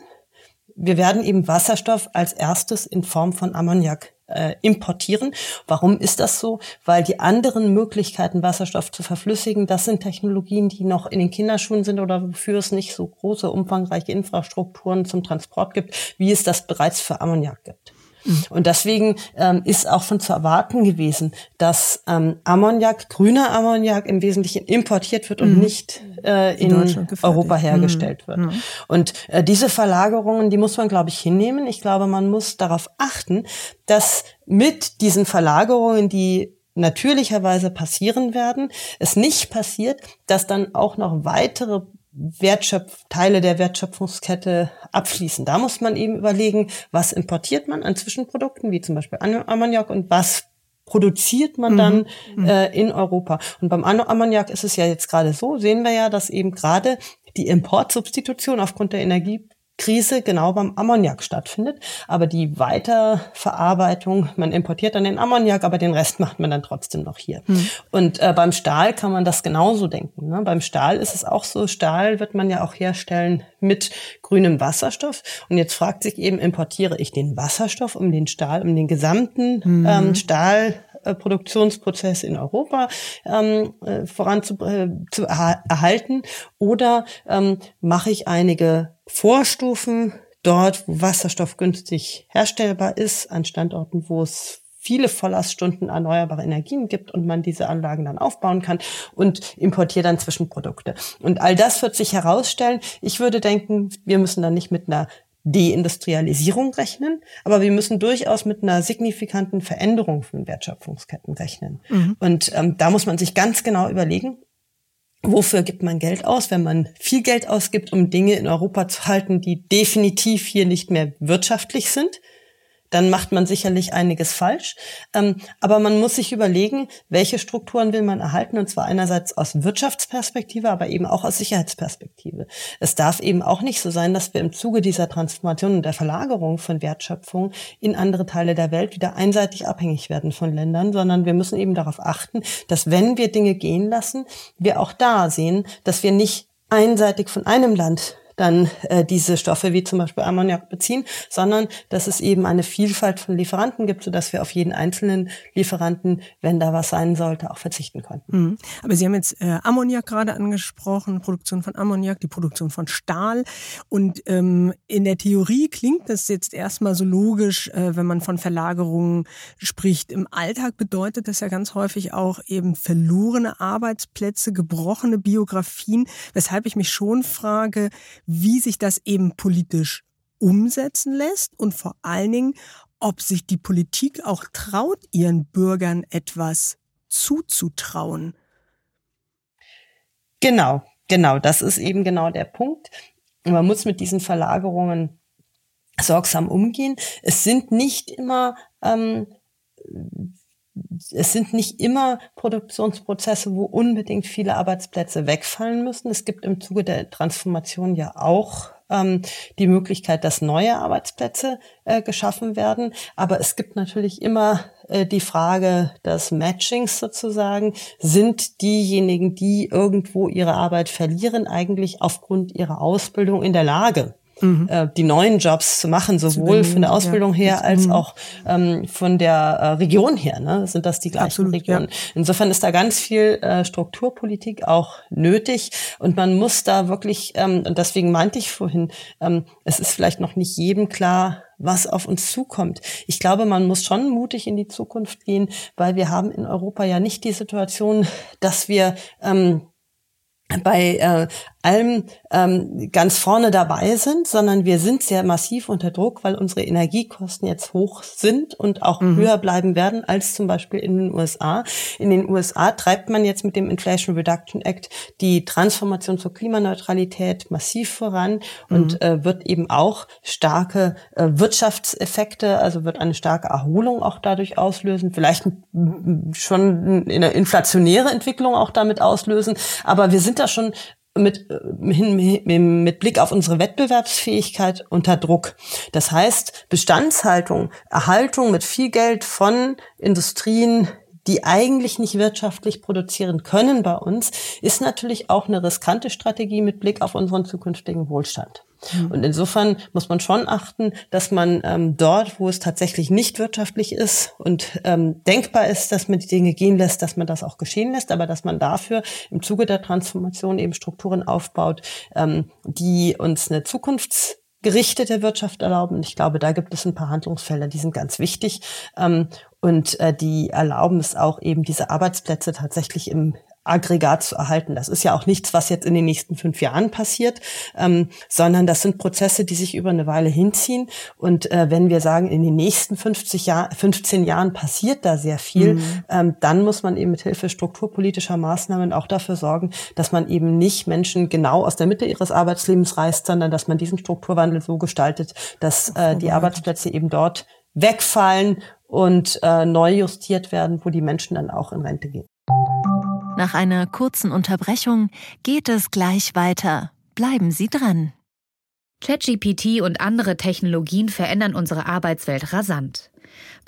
Wir werden eben Wasserstoff als erstes in Form von Ammoniak äh, importieren. Warum ist das so? Weil die anderen Möglichkeiten, Wasserstoff zu verflüssigen, das sind Technologien, die noch in den Kinderschuhen sind oder wofür es nicht so große, umfangreiche Infrastrukturen zum Transport gibt, wie es das bereits für Ammoniak gibt. Mhm. Und deswegen ähm, ist auch von zu erwarten gewesen, dass ähm, Ammoniak, grüner Ammoniak im Wesentlichen importiert wird und mhm. nicht äh, in, in Europa hergestellt mhm. wird. Mhm. Und äh, diese Verlagerungen, die muss man, glaube ich, hinnehmen. Ich glaube, man muss darauf achten, dass mit diesen Verlagerungen, die natürlicherweise passieren werden, es nicht passiert, dass dann auch noch weitere Wertschöpf Teile der Wertschöpfungskette abfließen. Da muss man eben überlegen, was importiert man an Zwischenprodukten, wie zum Beispiel Ammoniak und was produziert man dann mhm. äh, in Europa. Und beim Ammoniak ist es ja jetzt gerade so, sehen wir ja, dass eben gerade die Importsubstitution aufgrund der Energie Krise genau beim Ammoniak stattfindet. Aber die Weiterverarbeitung, man importiert dann den Ammoniak, aber den Rest macht man dann trotzdem noch hier. Hm. Und äh, beim Stahl kann man das genauso denken. Ne? Beim Stahl ist es auch so, Stahl wird man ja auch herstellen mit grünem Wasserstoff. Und jetzt fragt sich eben, importiere ich den Wasserstoff, um den Stahl, um den gesamten hm. ähm, Stahl Produktionsprozess in Europa ähm, äh, voranzu äh, erhalten oder ähm, mache ich einige Vorstufen dort, wo Wasserstoff günstig herstellbar ist, an Standorten, wo es viele Volllaststunden erneuerbare Energien gibt und man diese Anlagen dann aufbauen kann und importiert dann Zwischenprodukte. Und all das wird sich herausstellen. Ich würde denken, wir müssen dann nicht mit einer Deindustrialisierung rechnen, aber wir müssen durchaus mit einer signifikanten Veränderung von Wertschöpfungsketten rechnen. Mhm. Und ähm, da muss man sich ganz genau überlegen, wofür gibt man Geld aus, wenn man viel Geld ausgibt, um Dinge in Europa zu halten, die definitiv hier nicht mehr wirtschaftlich sind dann macht man sicherlich einiges falsch. Ähm, aber man muss sich überlegen, welche Strukturen will man erhalten, und zwar einerseits aus Wirtschaftsperspektive, aber eben auch aus Sicherheitsperspektive. Es darf eben auch nicht so sein, dass wir im Zuge dieser Transformation und der Verlagerung von Wertschöpfung in andere Teile der Welt wieder einseitig abhängig werden von Ländern, sondern wir müssen eben darauf achten, dass wenn wir Dinge gehen lassen, wir auch da sehen, dass wir nicht einseitig von einem Land dann äh, diese Stoffe wie zum Beispiel Ammoniak beziehen, sondern dass es eben eine Vielfalt von Lieferanten gibt, sodass wir auf jeden einzelnen Lieferanten, wenn da was sein sollte, auch verzichten können. Mhm. Aber Sie haben jetzt äh, Ammoniak gerade angesprochen, Produktion von Ammoniak, die Produktion von Stahl. Und ähm, in der Theorie klingt das jetzt erstmal so logisch, äh, wenn man von Verlagerungen spricht. Im Alltag bedeutet das ja ganz häufig auch eben verlorene Arbeitsplätze, gebrochene Biografien, weshalb ich mich schon frage, wie sich das eben politisch umsetzen lässt und vor allen Dingen, ob sich die Politik auch traut, ihren Bürgern etwas zuzutrauen. Genau, genau, das ist eben genau der Punkt. Man muss mit diesen Verlagerungen sorgsam umgehen. Es sind nicht immer ähm, es sind nicht immer Produktionsprozesse, wo unbedingt viele Arbeitsplätze wegfallen müssen. Es gibt im Zuge der Transformation ja auch ähm, die Möglichkeit, dass neue Arbeitsplätze äh, geschaffen werden. Aber es gibt natürlich immer äh, die Frage des Matchings sozusagen. Sind diejenigen, die irgendwo ihre Arbeit verlieren, eigentlich aufgrund ihrer Ausbildung in der Lage, mhm. äh, die neuen Jobs zu machen, sowohl von der Ausbildung ja. her als mhm. auch ähm, von der äh, Region her. Ne? Sind das die gleichen Absolut, Regionen? Ja. Insofern ist da ganz viel äh, Strukturpolitik auch nötig und man muss da wirklich, ähm, und deswegen meinte ich vorhin, ähm, es ist vielleicht noch nicht jedem klar, was auf uns zukommt. Ich glaube, man muss schon mutig in die Zukunft gehen, weil wir haben in Europa ja nicht die Situation, dass wir ähm, bei äh, allem ähm, ganz vorne dabei sind, sondern wir sind sehr massiv unter Druck, weil unsere Energiekosten jetzt hoch sind und auch mhm. höher bleiben werden als zum Beispiel in den USA. In den USA treibt man jetzt mit dem Inflation Reduction Act die Transformation zur Klimaneutralität massiv voran mhm. und äh, wird eben auch starke äh, Wirtschaftseffekte, also wird eine starke Erholung auch dadurch auslösen, vielleicht schon eine inflationäre Entwicklung auch damit auslösen. Aber wir sind da schon mit, mit Blick auf unsere Wettbewerbsfähigkeit unter Druck. Das heißt, Bestandshaltung, Erhaltung mit viel Geld von Industrien, die eigentlich nicht wirtschaftlich produzieren können bei uns, ist natürlich auch eine riskante Strategie mit Blick auf unseren zukünftigen Wohlstand. Mhm. Und insofern muss man schon achten, dass man ähm, dort, wo es tatsächlich nicht wirtschaftlich ist und ähm, denkbar ist, dass man die Dinge gehen lässt, dass man das auch geschehen lässt, aber dass man dafür im Zuge der Transformation eben Strukturen aufbaut, ähm, die uns eine zukunftsgerichtete Wirtschaft erlauben. Ich glaube, da gibt es ein paar Handlungsfelder, die sind ganz wichtig. Ähm, und äh, die erlauben es auch eben, diese Arbeitsplätze tatsächlich im Aggregat zu erhalten. Das ist ja auch nichts, was jetzt in den nächsten fünf Jahren passiert, ähm, sondern das sind Prozesse, die sich über eine Weile hinziehen. Und äh, wenn wir sagen, in den nächsten 50 Jahr, 15 Jahren passiert da sehr viel, mhm. ähm, dann muss man eben mit Hilfe strukturpolitischer Maßnahmen auch dafür sorgen, dass man eben nicht Menschen genau aus der Mitte ihres Arbeitslebens reißt, sondern dass man diesen Strukturwandel so gestaltet, dass äh, die Arbeitsplätze eben dort wegfallen und äh, neu justiert werden, wo die Menschen dann auch in Rente gehen. Nach einer kurzen Unterbrechung geht es gleich weiter. Bleiben Sie dran. ChatGPT und andere Technologien verändern unsere Arbeitswelt rasant.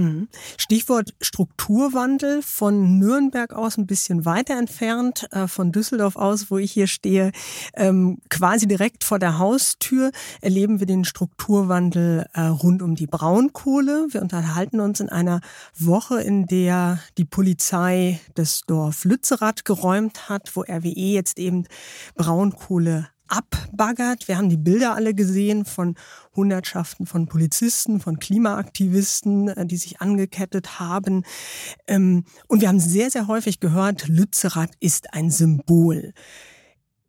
Mhm. Stichwort Strukturwandel von Nürnberg aus ein bisschen weiter entfernt, äh, von Düsseldorf aus, wo ich hier stehe, ähm, quasi direkt vor der Haustür erleben wir den Strukturwandel äh, rund um die Braunkohle. Wir unterhalten uns in einer Woche, in der die Polizei das Dorf Lützerath geräumt hat, wo RWE jetzt eben Braunkohle abbaggert. Wir haben die Bilder alle gesehen von Hundertschaften von Polizisten, von Klimaaktivisten, äh, die sich angekettet haben. Ähm, und wir haben sehr, sehr häufig gehört, Lützerath ist ein Symbol.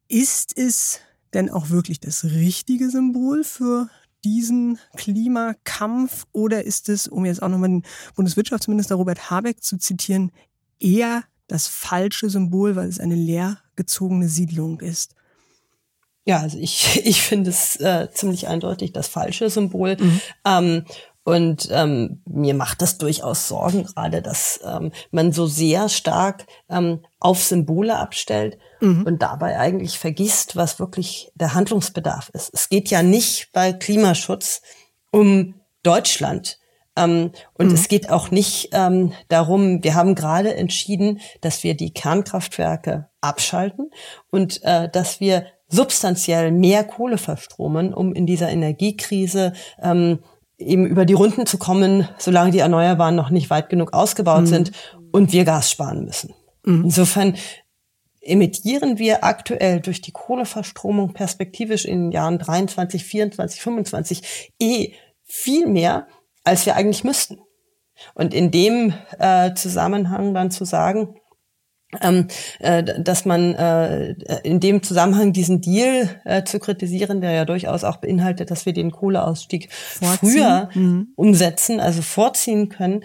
Ist es denn auch wirklich das richtige Symbol für diesen Klimakampf oder ist es, um jetzt auch nochmal den Bundeswirtschaftsminister Robert Habeck zu zitieren, eher das falsche Symbol, weil es eine leergezogene Siedlung ist? Ja, also ich, ich finde es äh, ziemlich eindeutig das falsche Symbol. Mhm. Ähm, und ähm, mir macht das durchaus Sorgen gerade, dass ähm, man so sehr stark ähm, auf Symbole abstellt mhm. und dabei eigentlich vergisst, was wirklich der Handlungsbedarf ist. Es geht ja nicht bei Klimaschutz um Deutschland. Ähm, und mhm. es geht auch nicht ähm, darum, wir haben gerade entschieden, dass wir die Kernkraftwerke abschalten und äh, dass wir substanziell mehr Kohle verstromen, um in dieser Energiekrise ähm, eben über die Runden zu kommen, solange die Erneuerbaren noch nicht weit genug ausgebaut mhm. sind und wir Gas sparen müssen. Mhm. Insofern emittieren wir aktuell durch die Kohleverstromung perspektivisch in den Jahren 23, 24, 25 eh viel mehr, als wir eigentlich müssten. Und in dem äh, Zusammenhang dann zu sagen, ähm, äh, dass man äh, in dem Zusammenhang diesen Deal äh, zu kritisieren, der ja durchaus auch beinhaltet, dass wir den Kohleausstieg vorziehen. früher mhm. umsetzen, also vorziehen können,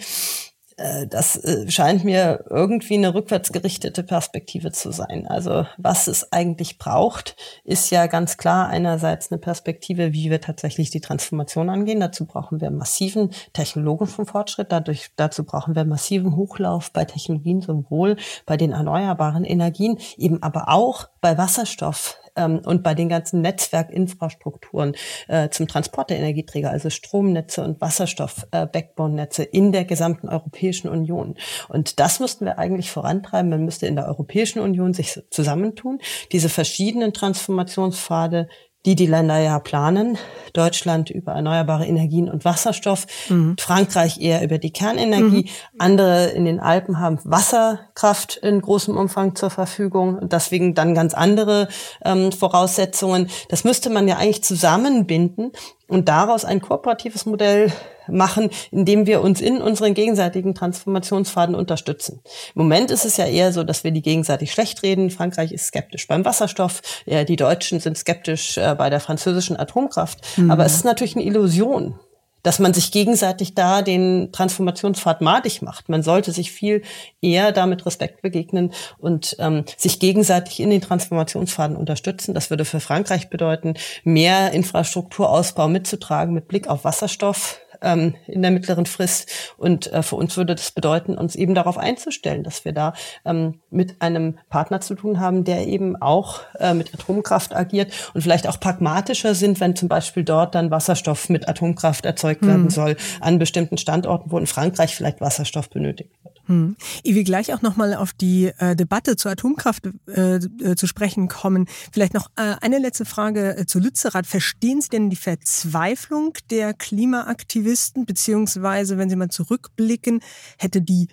das äh, scheint mir irgendwie eine rückwärtsgerichtete Perspektive zu sein. Also was es eigentlich braucht, ist ja ganz klar einerseits eine Perspektive, wie wir tatsächlich die Transformation angehen. Dazu brauchen wir massiven technologischen Fortschritt. Dadurch, dazu brauchen wir massiven Hochlauf bei Technologien, sowohl bei den erneuerbaren Energien, eben aber auch bei Wasserstoff ähm, und bei den ganzen Netzwerkinfrastrukturen äh, zum Transport der Energieträger, also Stromnetze und Wasserstoff-Backbone-Netze äh, in der gesamten Europäischen Union. Und das müssten wir eigentlich vorantreiben. Man müsste in der Europäischen Union sich zusammentun, diese verschiedenen Transformationspfade die die Länder ja planen. Deutschland über erneuerbare Energien und Wasserstoff, mhm. Frankreich eher über die Kernenergie. Mhm. Andere in den Alpen haben Wasserkraft in großem Umfang zur Verfügung und deswegen dann ganz andere ähm, Voraussetzungen. Das müsste man ja eigentlich zusammenbinden und daraus ein kooperatives Modell machen, indem wir uns in unseren gegenseitigen Transformationsfaden unterstützen. Im Moment ist es ja eher so, dass wir die gegenseitig schlecht reden. Frankreich ist skeptisch beim Wasserstoff, die Deutschen sind skeptisch äh, bei der französischen Atomkraft. Mhm. Aber es ist natürlich eine Illusion dass man sich gegenseitig da den Transformationspfad madig macht. Man sollte sich viel eher damit Respekt begegnen und ähm, sich gegenseitig in den Transformationspfaden unterstützen. Das würde für Frankreich bedeuten, mehr Infrastrukturausbau mitzutragen mit Blick auf Wasserstoff, ähm, in der mittleren Frist. Und äh, für uns würde das bedeuten, uns eben darauf einzustellen, dass wir da ähm, mit einem Partner zu tun haben, der eben auch äh, mit Atomkraft agiert und vielleicht auch pragmatischer sind, wenn zum Beispiel dort dann Wasserstoff mit Atomkraft erzeugt mhm. werden soll, an bestimmten Standorten, wo in Frankreich vielleicht Wasserstoff benötigt wird. Hm. Ich will gleich auch nochmal auf die äh, Debatte zur Atomkraft äh, äh, zu sprechen kommen. Vielleicht noch äh, eine letzte Frage äh, zu Lützerath. Verstehen Sie denn die Verzweiflung der Klimaaktivisten, beziehungsweise, wenn Sie mal zurückblicken, hätte die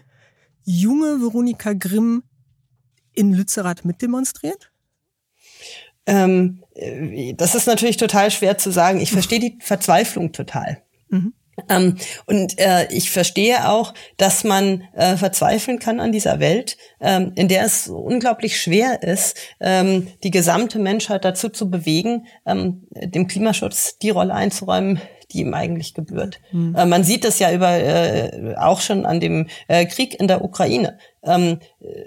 junge Veronika Grimm in Lützerath mitdemonstriert? Ähm, äh, das ist natürlich total schwer zu sagen. Ich verstehe die Verzweiflung total. Mhm. Ähm, und äh, ich verstehe auch, dass man äh, verzweifeln kann an dieser Welt, ähm, in der es unglaublich schwer ist, ähm, die gesamte Menschheit dazu zu bewegen, ähm, dem Klimaschutz die Rolle einzuräumen, die ihm eigentlich gebührt. Mhm. Äh, man sieht es ja über äh, auch schon an dem äh, Krieg in der Ukraine. Ähm,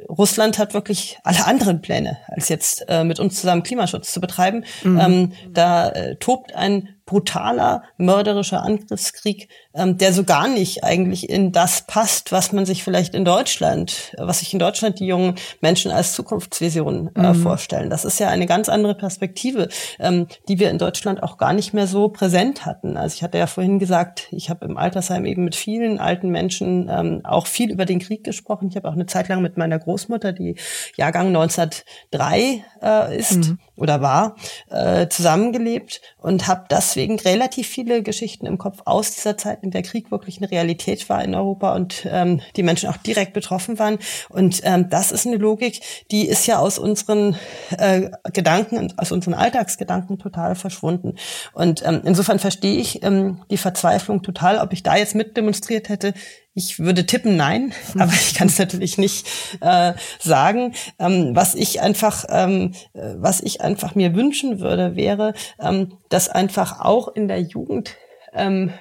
Russland hat wirklich alle anderen Pläne, als jetzt äh, mit uns zusammen Klimaschutz zu betreiben. Mhm. Ähm, da äh, tobt ein brutaler, mörderischer Angriffskrieg, ähm, der so gar nicht eigentlich in das passt, was man sich vielleicht in Deutschland, was sich in Deutschland die jungen Menschen als Zukunftsvision äh, mhm. vorstellen. Das ist ja eine ganz andere Perspektive, ähm, die wir in Deutschland auch gar nicht mehr so präsent hatten. Also ich hatte ja vorhin gesagt, ich habe im Altersheim eben mit vielen alten Menschen ähm, auch viel über den Krieg gesprochen. Ich habe auch eine Zeit lang mit meiner Großmutter, die Jahrgang 1903 äh, ist mhm. oder war, äh, zusammengelebt und habe deswegen relativ viele Geschichten im Kopf aus dieser Zeit, in der Krieg wirklich eine Realität war in Europa und ähm, die Menschen auch direkt betroffen waren. Und ähm, das ist eine Logik, die ist ja aus unseren äh, Gedanken, aus unseren Alltagsgedanken total verschwunden. Und ähm, insofern verstehe ich ähm, die Verzweiflung total. Ob ich da jetzt mit demonstriert hätte, ich würde tippen, nein, aber ich kann es natürlich nicht äh, sagen. Ähm, was ich einfach, ähm, äh, was ich einfach mir wünschen würde, wäre, ähm, dass einfach auch in der Jugend ähm,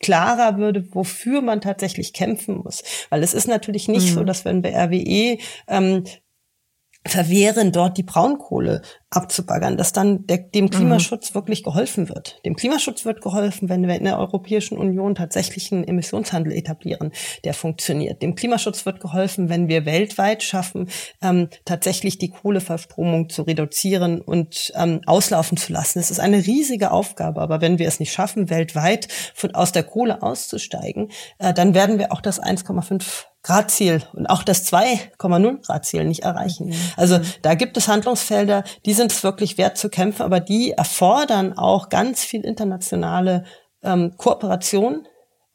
klarer würde, wofür man tatsächlich kämpfen muss. Weil es ist natürlich nicht mhm. so, dass wenn wir RWE ähm, verwehren, dort die Braunkohle abzubaggern, dass dann der, dem mhm. Klimaschutz mhm. wirklich geholfen wird. Dem Klimaschutz wird geholfen, wenn wir in der Europäischen Union tatsächlich einen Emissionshandel etablieren, der funktioniert. Dem Klimaschutz wird geholfen, wenn wir weltweit schaffen, ähm, tatsächlich die Kohleverstromung zu reduzieren und ähm, auslaufen zu lassen. Es ist eine riesige Aufgabe, aber wenn wir es nicht schaffen, weltweit von, aus der Kohle auszusteigen, äh, dann werden wir auch das 1,5 Grad-Ziel und auch das 2,0 Grad-Ziel nicht erreichen. Mhm. Also da gibt es Handlungsfelder, die sind es wirklich wert zu kämpfen, aber die erfordern auch ganz viel internationale ähm, Kooperation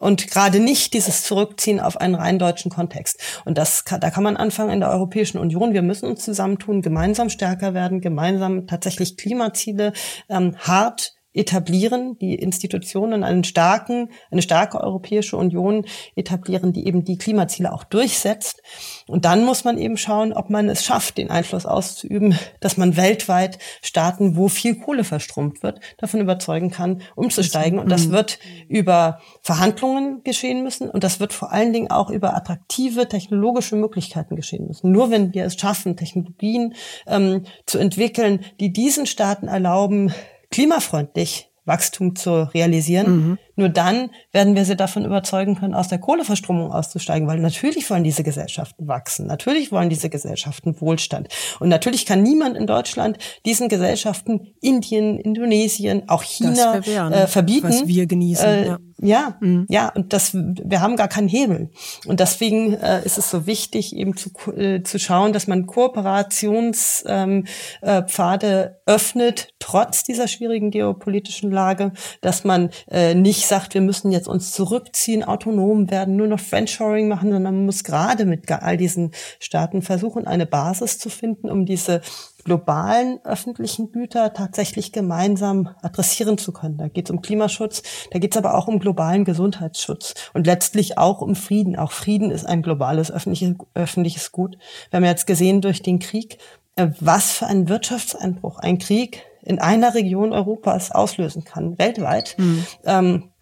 und gerade nicht dieses Zurückziehen auf einen rein deutschen Kontext. Und das da kann man anfangen in der Europäischen Union. Wir müssen uns zusammentun, gemeinsam stärker werden, gemeinsam tatsächlich Klimaziele ähm, hart etablieren, die Institutionen einen starken, eine starke Europäische Union etablieren, die eben die Klimaziele auch durchsetzt. Und dann muss man eben schauen, ob man es schafft, den Einfluss auszuüben, dass man weltweit Staaten, wo viel Kohle verstromt wird, davon überzeugen kann, umzusteigen. Und das mhm. wird über Verhandlungen geschehen müssen. Und das wird vor allen Dingen auch über attraktive technologische Möglichkeiten geschehen müssen. Nur wenn wir es schaffen, Technologien ähm, zu entwickeln, die diesen Staaten erlauben, klimafreundlich Wachstum zu realisieren, mhm. Nur dann werden wir sie davon überzeugen können, aus der Kohleverstromung auszusteigen, weil natürlich wollen diese Gesellschaften wachsen, natürlich wollen diese Gesellschaften Wohlstand. Und natürlich kann niemand in Deutschland diesen Gesellschaften Indien, Indonesien, auch China äh, verbieten. Was wir genießen. Äh, ja. Ja, mhm. ja, und das, wir haben gar keinen Hebel. Und deswegen äh, ist es so wichtig, eben zu, äh, zu schauen, dass man Kooperationspfade ähm, äh, öffnet, trotz dieser schwierigen geopolitischen Lage, dass man äh, nicht nicht sagt, wir müssen jetzt uns zurückziehen, autonom werden, nur noch Friendshoring machen, sondern man muss gerade mit all diesen Staaten versuchen, eine Basis zu finden, um diese globalen öffentlichen Güter tatsächlich gemeinsam adressieren zu können. Da geht es um Klimaschutz, da geht es aber auch um globalen Gesundheitsschutz und letztlich auch um Frieden. Auch Frieden ist ein globales öffentliches, öffentliches Gut. Wir haben jetzt gesehen durch den Krieg, äh, was für ein Wirtschaftseinbruch ein Krieg in einer Region Europas auslösen kann, weltweit. Mhm. Ähm,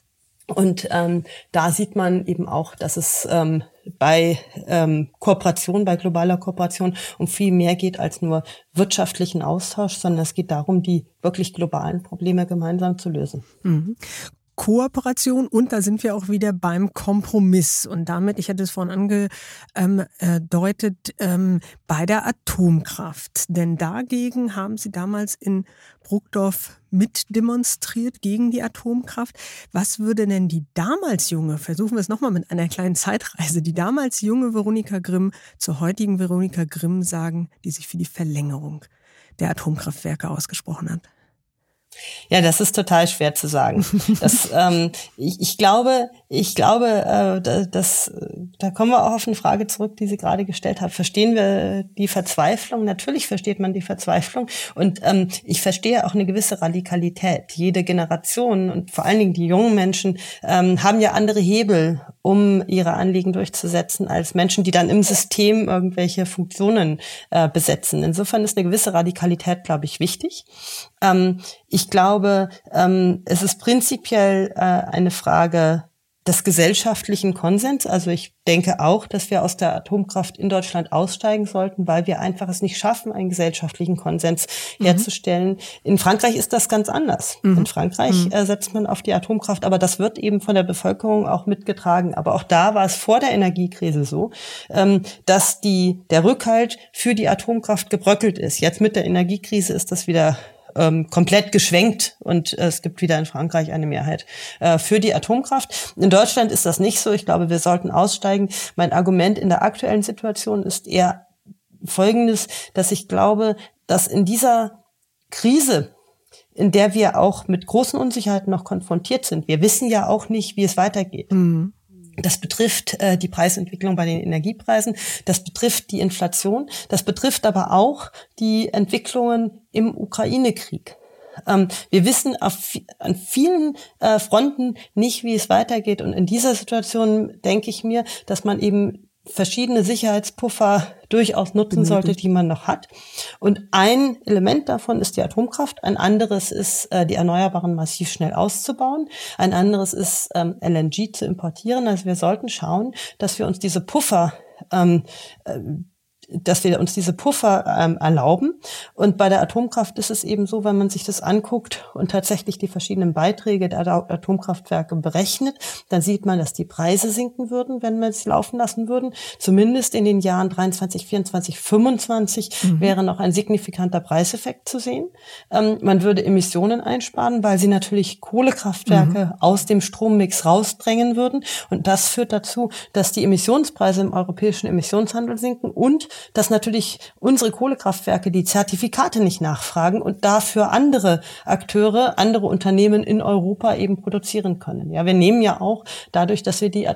und ähm, da sieht man eben auch, dass es ähm, bei ähm, Kooperation, bei globaler Kooperation um viel mehr geht als nur wirtschaftlichen Austausch, sondern es geht darum, die wirklich globalen Probleme gemeinsam zu lösen. Mhm. Kooperation und da sind wir auch wieder beim Kompromiss. Und damit, ich hatte es vorhin angedeutet, ähm, bei der Atomkraft. Denn dagegen haben Sie damals in Bruckdorf mitdemonstriert gegen die Atomkraft. Was würde denn die damals junge, versuchen wir es nochmal mit einer kleinen Zeitreise, die damals junge Veronika Grimm zur heutigen Veronika Grimm sagen, die sich für die Verlängerung der Atomkraftwerke ausgesprochen hat? Ja, das ist total schwer zu sagen. Das, ähm, ich, ich glaube, ich glaube, äh, das, da kommen wir auch auf eine Frage zurück, die Sie gerade gestellt haben. Verstehen wir die Verzweiflung? Natürlich versteht man die Verzweiflung. Und ähm, ich verstehe auch eine gewisse Radikalität. Jede Generation und vor allen Dingen die jungen Menschen ähm, haben ja andere Hebel, um ihre Anliegen durchzusetzen, als Menschen, die dann im System irgendwelche Funktionen äh, besetzen. Insofern ist eine gewisse Radikalität, glaube ich, wichtig. Ähm, ich glaube, ähm, es ist prinzipiell äh, eine Frage des gesellschaftlichen Konsens. Also ich denke auch, dass wir aus der Atomkraft in Deutschland aussteigen sollten, weil wir einfach es nicht schaffen, einen gesellschaftlichen Konsens mhm. herzustellen. In Frankreich ist das ganz anders. Mhm. In Frankreich mhm. äh, setzt man auf die Atomkraft, aber das wird eben von der Bevölkerung auch mitgetragen. Aber auch da war es vor der Energiekrise so, ähm, dass die, der Rückhalt für die Atomkraft gebröckelt ist. Jetzt mit der Energiekrise ist das wieder ähm, komplett geschwenkt und äh, es gibt wieder in Frankreich eine Mehrheit äh, für die Atomkraft. In Deutschland ist das nicht so. Ich glaube, wir sollten aussteigen. Mein Argument in der aktuellen Situation ist eher folgendes, dass ich glaube, dass in dieser Krise, in der wir auch mit großen Unsicherheiten noch konfrontiert sind, wir wissen ja auch nicht, wie es weitergeht. Mhm. Das betrifft äh, die Preisentwicklung bei den Energiepreisen, das betrifft die Inflation, das betrifft aber auch die Entwicklungen im Ukraine-Krieg. Ähm, wir wissen auf, an vielen äh, Fronten nicht, wie es weitergeht. Und in dieser Situation denke ich mir, dass man eben verschiedene Sicherheitspuffer durchaus nutzen sollte, die man noch hat. Und ein Element davon ist die Atomkraft, ein anderes ist, äh, die Erneuerbaren massiv schnell auszubauen, ein anderes ist, ähm, LNG zu importieren. Also wir sollten schauen, dass wir uns diese Puffer ähm, äh, dass wir uns diese Puffer ähm, erlauben. Und bei der Atomkraft ist es eben so, wenn man sich das anguckt und tatsächlich die verschiedenen Beiträge der Atomkraftwerke berechnet, dann sieht man, dass die Preise sinken würden, wenn wir es laufen lassen würden. Zumindest in den Jahren 23, 24, 25 mhm. wäre noch ein signifikanter Preiseffekt zu sehen. Ähm, man würde Emissionen einsparen, weil sie natürlich Kohlekraftwerke mhm. aus dem Strommix rausdrängen würden. Und das führt dazu, dass die Emissionspreise im europäischen Emissionshandel sinken und dass natürlich unsere Kohlekraftwerke die Zertifikate nicht nachfragen und dafür andere Akteure, andere Unternehmen in Europa eben produzieren können. Ja, wir nehmen ja auch dadurch, dass wir die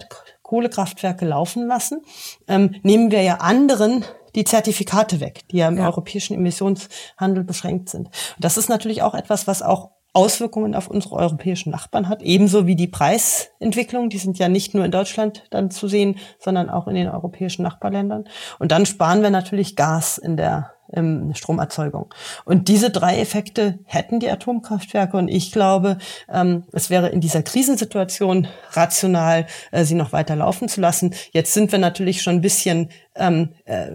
Kohlekraftwerke laufen lassen, ähm, nehmen wir ja anderen die Zertifikate weg, die ja im ja. europäischen Emissionshandel beschränkt sind. Und das ist natürlich auch etwas, was auch Auswirkungen auf unsere europäischen Nachbarn hat, ebenso wie die Preisentwicklung. Die sind ja nicht nur in Deutschland dann zu sehen, sondern auch in den europäischen Nachbarländern. Und dann sparen wir natürlich Gas in der ähm, Stromerzeugung. Und diese drei Effekte hätten die Atomkraftwerke. Und ich glaube, ähm, es wäre in dieser Krisensituation rational, äh, sie noch weiter laufen zu lassen. Jetzt sind wir natürlich schon ein bisschen ähm, äh,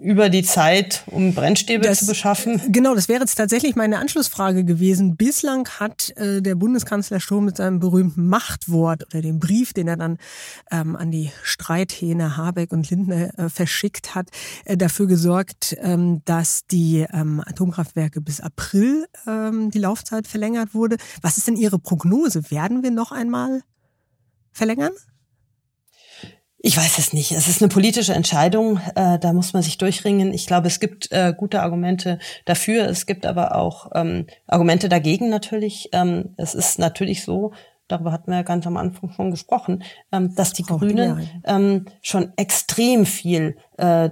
über die Zeit, um Brennstäbe das, zu beschaffen. Genau, das wäre jetzt tatsächlich meine Anschlussfrage gewesen. Bislang hat äh, der Bundeskanzler Sturm mit seinem berühmten Machtwort oder dem Brief, den er dann ähm, an die Streithähne Habeck und Lindner äh, verschickt hat, äh, dafür gesorgt, ähm, dass die ähm, Atomkraftwerke bis April ähm, die Laufzeit verlängert wurde. Was ist denn Ihre Prognose? Werden wir noch einmal verlängern? Ich weiß es nicht. Es ist eine politische Entscheidung. Äh, da muss man sich durchringen. Ich glaube, es gibt äh, gute Argumente dafür. Es gibt aber auch ähm, Argumente dagegen natürlich. Ähm, es ist natürlich so, darüber hatten wir ja ganz am Anfang schon gesprochen, ähm, dass die Grünen ähm, schon extrem viel äh,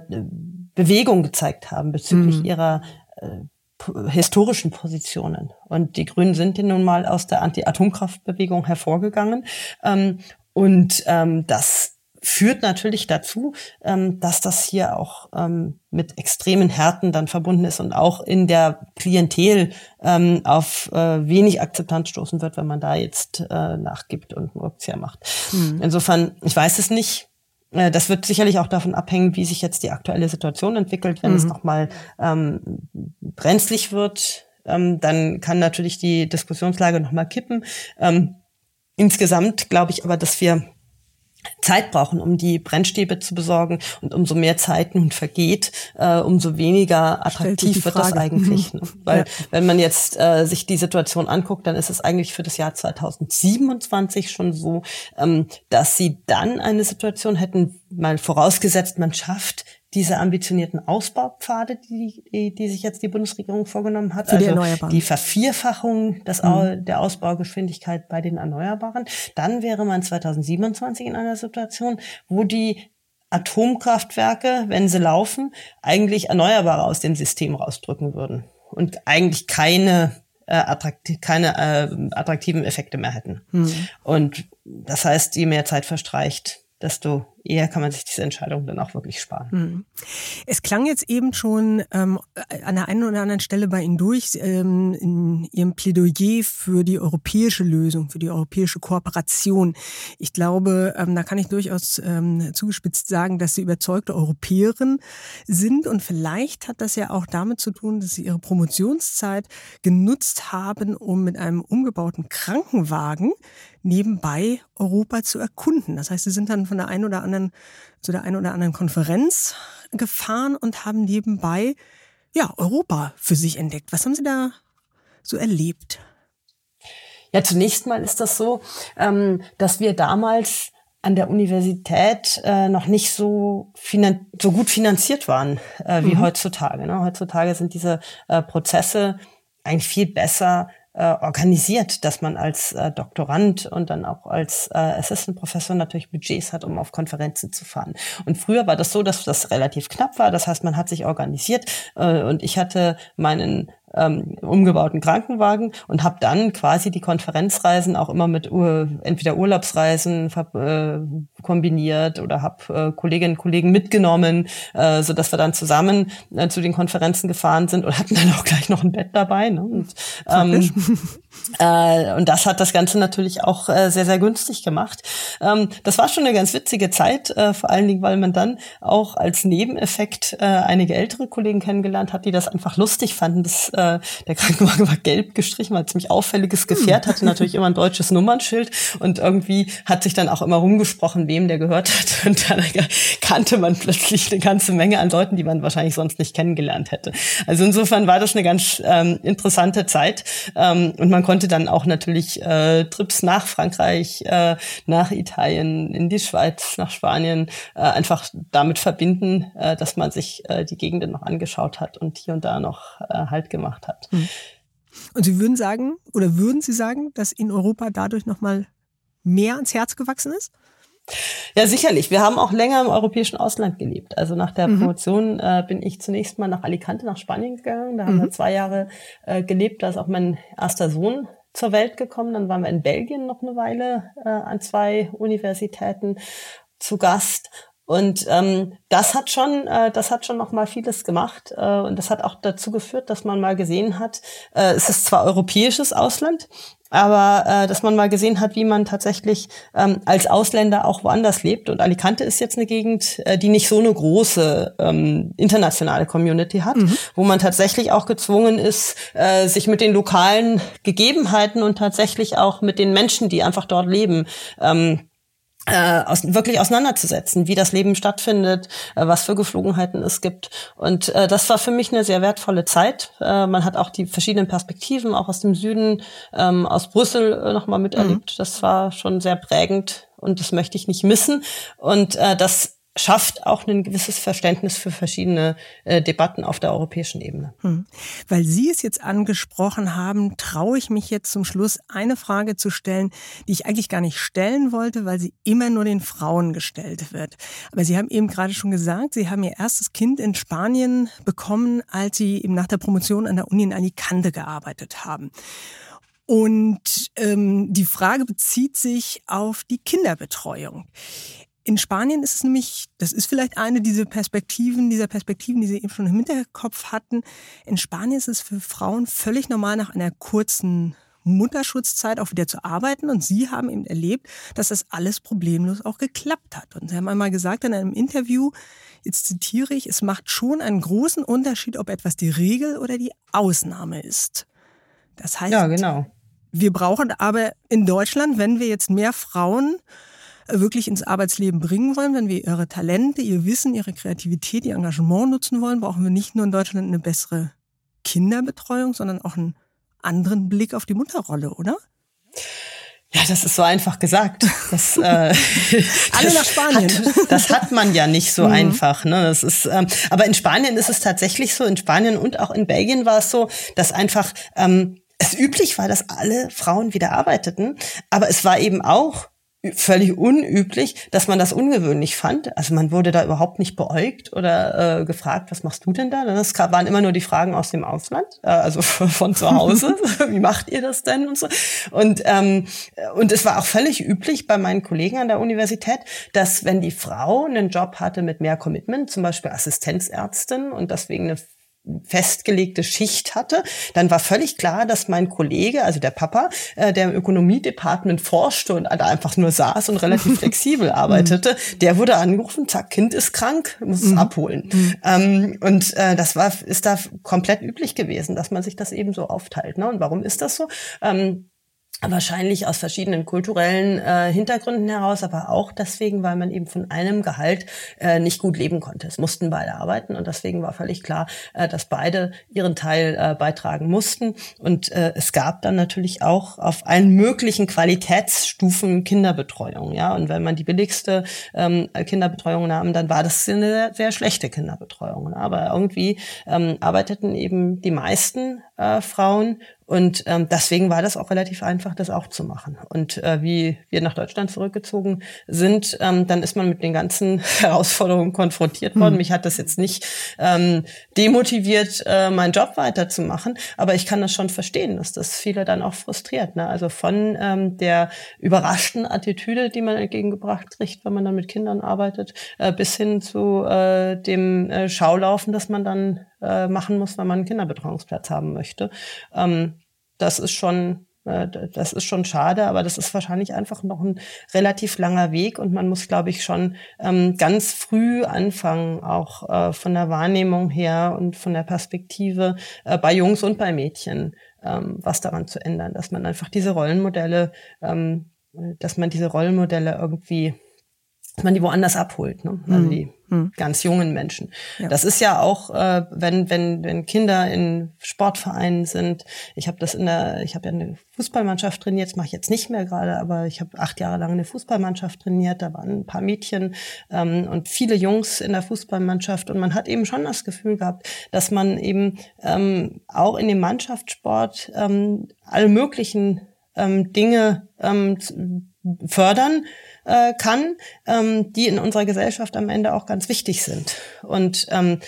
Bewegung gezeigt haben bezüglich mhm. ihrer äh, historischen Positionen. Und die Grünen sind ja nun mal aus der Anti-Atomkraftbewegung hervorgegangen. Ähm, und ähm, das führt natürlich dazu, ähm, dass das hier auch ähm, mit extremen Härten dann verbunden ist und auch in der Klientel ähm, auf äh, wenig Akzeptanz stoßen wird, wenn man da jetzt äh, nachgibt und einen Rückzieher macht. Mhm. Insofern, ich weiß es nicht. Äh, das wird sicherlich auch davon abhängen, wie sich jetzt die aktuelle Situation entwickelt. Wenn mhm. es nochmal ähm, brenzlig wird, ähm, dann kann natürlich die Diskussionslage nochmal kippen. Ähm, insgesamt glaube ich aber, dass wir Zeit brauchen, um die Brennstäbe zu besorgen. Und umso mehr Zeit nun vergeht, äh, umso weniger attraktiv wird das eigentlich. Mhm. Ne? Weil ja. wenn man jetzt äh, sich die Situation anguckt, dann ist es eigentlich für das Jahr 2027 schon so, ähm, dass sie dann eine Situation hätten, mal vorausgesetzt, man schafft diese ambitionierten Ausbaupfade, die, die, die sich jetzt die Bundesregierung vorgenommen hat, Für die also die Vervierfachung des, mhm. der Ausbaugeschwindigkeit bei den Erneuerbaren, dann wäre man 2027 in einer Situation, wo die Atomkraftwerke, wenn sie laufen, eigentlich Erneuerbare aus dem System rausdrücken würden und eigentlich keine äh, attraktiv, keine äh, attraktiven Effekte mehr hätten. Mhm. Und das heißt, je mehr Zeit verstreicht, desto eher kann man sich diese Entscheidung dann auch wirklich sparen. Hm. Es klang jetzt eben schon ähm, an der einen oder anderen Stelle bei Ihnen durch, ähm, in Ihrem Plädoyer für die europäische Lösung, für die europäische Kooperation. Ich glaube, ähm, da kann ich durchaus ähm, zugespitzt sagen, dass Sie überzeugte Europäerin sind und vielleicht hat das ja auch damit zu tun, dass Sie Ihre Promotionszeit genutzt haben, um mit einem umgebauten Krankenwagen nebenbei Europa zu erkunden. Das heißt, Sie sind dann von der einen oder anderen, zu der einen oder anderen Konferenz gefahren und haben nebenbei ja, Europa für sich entdeckt. Was haben Sie da so erlebt? Ja, zunächst mal ist das so, ähm, dass wir damals an der Universität äh, noch nicht so, so gut finanziert waren äh, wie mhm. heutzutage. Ne? Heutzutage sind diese äh, Prozesse eigentlich viel besser organisiert, dass man als äh, Doktorand und dann auch als äh, Assistant Professor natürlich Budgets hat, um auf Konferenzen zu fahren. Und früher war das so, dass das relativ knapp war. Das heißt, man hat sich organisiert äh, und ich hatte meinen ähm, umgebauten Krankenwagen und habe dann quasi die Konferenzreisen auch immer mit Ur entweder Urlaubsreisen äh, kombiniert oder habe äh, Kolleginnen und Kollegen mitgenommen, äh, so dass wir dann zusammen äh, zu den Konferenzen gefahren sind und hatten dann auch gleich noch ein Bett dabei. Ne? Und, ähm, äh, und das hat das Ganze natürlich auch äh, sehr, sehr günstig gemacht. Ähm, das war schon eine ganz witzige Zeit, äh, vor allen Dingen, weil man dann auch als Nebeneffekt äh, einige ältere Kollegen kennengelernt hat, die das einfach lustig fanden, dass äh, der Krankenwagen war gelb gestrichen, war ein ziemlich auffälliges Gefährt, hatte natürlich immer ein deutsches Nummernschild und irgendwie hat sich dann auch immer rumgesprochen, wem der gehört hat. Und dann kannte man plötzlich eine ganze Menge an Leuten, die man wahrscheinlich sonst nicht kennengelernt hätte. Also insofern war das eine ganz ähm, interessante Zeit. Ähm, und man konnte dann auch natürlich äh, Trips nach Frankreich, äh, nach Italien, in die Schweiz, nach Spanien äh, einfach damit verbinden, äh, dass man sich äh, die Gegenden noch angeschaut hat und hier und da noch äh, Halt gemacht gemacht hat. Hm. Und Sie würden sagen, oder würden Sie sagen, dass in Europa dadurch nochmal mehr ans Herz gewachsen ist? Ja, sicherlich. Wir haben auch länger im europäischen Ausland gelebt. Also nach der mhm. Promotion äh, bin ich zunächst mal nach Alicante, nach Spanien gegangen. Da haben mhm. wir zwei Jahre äh, gelebt. Da ist auch mein erster Sohn zur Welt gekommen. Dann waren wir in Belgien noch eine Weile äh, an zwei Universitäten zu Gast. Und ähm, das hat schon, äh, das hat schon noch mal vieles gemacht äh, und das hat auch dazu geführt, dass man mal gesehen hat, äh, es ist zwar europäisches Ausland, aber äh, dass man mal gesehen hat, wie man tatsächlich ähm, als Ausländer auch woanders lebt. Und Alicante ist jetzt eine Gegend, äh, die nicht so eine große ähm, internationale Community hat, mhm. wo man tatsächlich auch gezwungen ist, äh, sich mit den lokalen Gegebenheiten und tatsächlich auch mit den Menschen, die einfach dort leben, ähm, äh, aus, wirklich auseinanderzusetzen, wie das Leben stattfindet, äh, was für Geflogenheiten es gibt. Und äh, das war für mich eine sehr wertvolle Zeit. Äh, man hat auch die verschiedenen Perspektiven, auch aus dem Süden, ähm, aus Brüssel äh, nochmal miterlebt. Mhm. Das war schon sehr prägend und das möchte ich nicht missen. Und äh, das schafft auch ein gewisses Verständnis für verschiedene äh, Debatten auf der europäischen Ebene. Hm. Weil Sie es jetzt angesprochen haben, traue ich mich jetzt zum Schluss eine Frage zu stellen, die ich eigentlich gar nicht stellen wollte, weil sie immer nur den Frauen gestellt wird. Aber Sie haben eben gerade schon gesagt, Sie haben Ihr erstes Kind in Spanien bekommen, als Sie eben nach der Promotion an der Uni in Alicante gearbeitet haben. Und ähm, die Frage bezieht sich auf die Kinderbetreuung. In Spanien ist es nämlich, das ist vielleicht eine dieser Perspektiven, dieser Perspektiven, die Sie eben schon im Hinterkopf hatten. In Spanien ist es für Frauen völlig normal, nach einer kurzen Mutterschutzzeit auch wieder zu arbeiten. Und Sie haben eben erlebt, dass das alles problemlos auch geklappt hat. Und Sie haben einmal gesagt in einem Interview, jetzt zitiere ich, es macht schon einen großen Unterschied, ob etwas die Regel oder die Ausnahme ist. Das heißt, ja, genau. wir brauchen aber in Deutschland, wenn wir jetzt mehr Frauen wirklich ins Arbeitsleben bringen wollen, wenn wir ihre Talente, ihr Wissen, ihre Kreativität, ihr Engagement nutzen wollen, brauchen wir nicht nur in Deutschland eine bessere Kinderbetreuung, sondern auch einen anderen Blick auf die Mutterrolle, oder? Ja, das ist so einfach gesagt. Das, äh, Alle nach Spanien. Hat, das hat man ja nicht so mhm. einfach. Ne? Das ist, ähm, aber in Spanien ist es tatsächlich so. In Spanien und auch in Belgien war es so, dass einfach ähm, es üblich war, dass alle Frauen wieder arbeiteten. Aber es war eben auch völlig unüblich, dass man das ungewöhnlich fand. Also man wurde da überhaupt nicht beäugt oder äh, gefragt, was machst du denn da? Das waren immer nur die Fragen aus dem Ausland, äh, also von zu Hause. Wie macht ihr das denn und so? Und ähm, und es war auch völlig üblich bei meinen Kollegen an der Universität, dass wenn die Frau einen Job hatte mit mehr Commitment, zum Beispiel Assistenzärztin und deswegen eine festgelegte Schicht hatte, dann war völlig klar, dass mein Kollege, also der Papa, äh, der im Ökonomiedepartement forschte und da einfach nur saß und relativ flexibel arbeitete, der wurde angerufen, zack, Kind ist krank, muss es mhm. abholen. Mhm. Ähm, und äh, das war, ist da komplett üblich gewesen, dass man sich das eben so aufteilt. Ne? Und warum ist das so? Ähm, wahrscheinlich aus verschiedenen kulturellen äh, Hintergründen heraus, aber auch deswegen, weil man eben von einem Gehalt äh, nicht gut leben konnte. Es mussten beide arbeiten und deswegen war völlig klar, äh, dass beide ihren Teil äh, beitragen mussten. Und äh, es gab dann natürlich auch auf allen möglichen Qualitätsstufen Kinderbetreuung. Ja, und wenn man die billigste ähm, Kinderbetreuung nahm, dann war das eine sehr, schlechte Kinderbetreuung. Aber irgendwie ähm, arbeiteten eben die meisten äh, Frauen und ähm, deswegen war das auch relativ einfach, das auch zu machen. Und äh, wie wir nach Deutschland zurückgezogen sind, ähm, dann ist man mit den ganzen Herausforderungen konfrontiert worden. Mhm. Mich hat das jetzt nicht ähm, demotiviert, äh, meinen Job weiterzumachen, aber ich kann das schon verstehen, dass das viele dann auch frustriert. Ne? Also von ähm, der überraschten Attitüde, die man entgegengebracht kriegt, wenn man dann mit Kindern arbeitet, äh, bis hin zu äh, dem äh, Schaulaufen, das man dann äh, machen muss, wenn man einen Kinderbetreuungsplatz haben möchte. Ähm, das ist schon äh, das ist schon schade, aber das ist wahrscheinlich einfach noch ein relativ langer Weg und man muss, glaube ich, schon ähm, ganz früh anfangen, auch äh, von der Wahrnehmung her und von der Perspektive äh, bei Jungs und bei Mädchen ähm, was daran zu ändern, dass man einfach diese Rollenmodelle, ähm, dass man diese Rollenmodelle irgendwie, dass man die woanders abholt, ne? Also mhm. die hm. ganz jungen Menschen. Ja. Das ist ja auch, äh, wenn wenn wenn Kinder in Sportvereinen sind. Ich habe das in der, ich habe ja eine Fußballmannschaft trainiert. Das mache ich jetzt nicht mehr gerade, aber ich habe acht Jahre lang eine Fußballmannschaft trainiert. Da waren ein paar Mädchen ähm, und viele Jungs in der Fußballmannschaft und man hat eben schon das Gefühl gehabt, dass man eben ähm, auch in dem Mannschaftssport ähm, alle möglichen ähm, Dinge ähm, fördern äh, kann, ähm, die in unserer Gesellschaft am Ende auch ganz wichtig sind. Und ähm,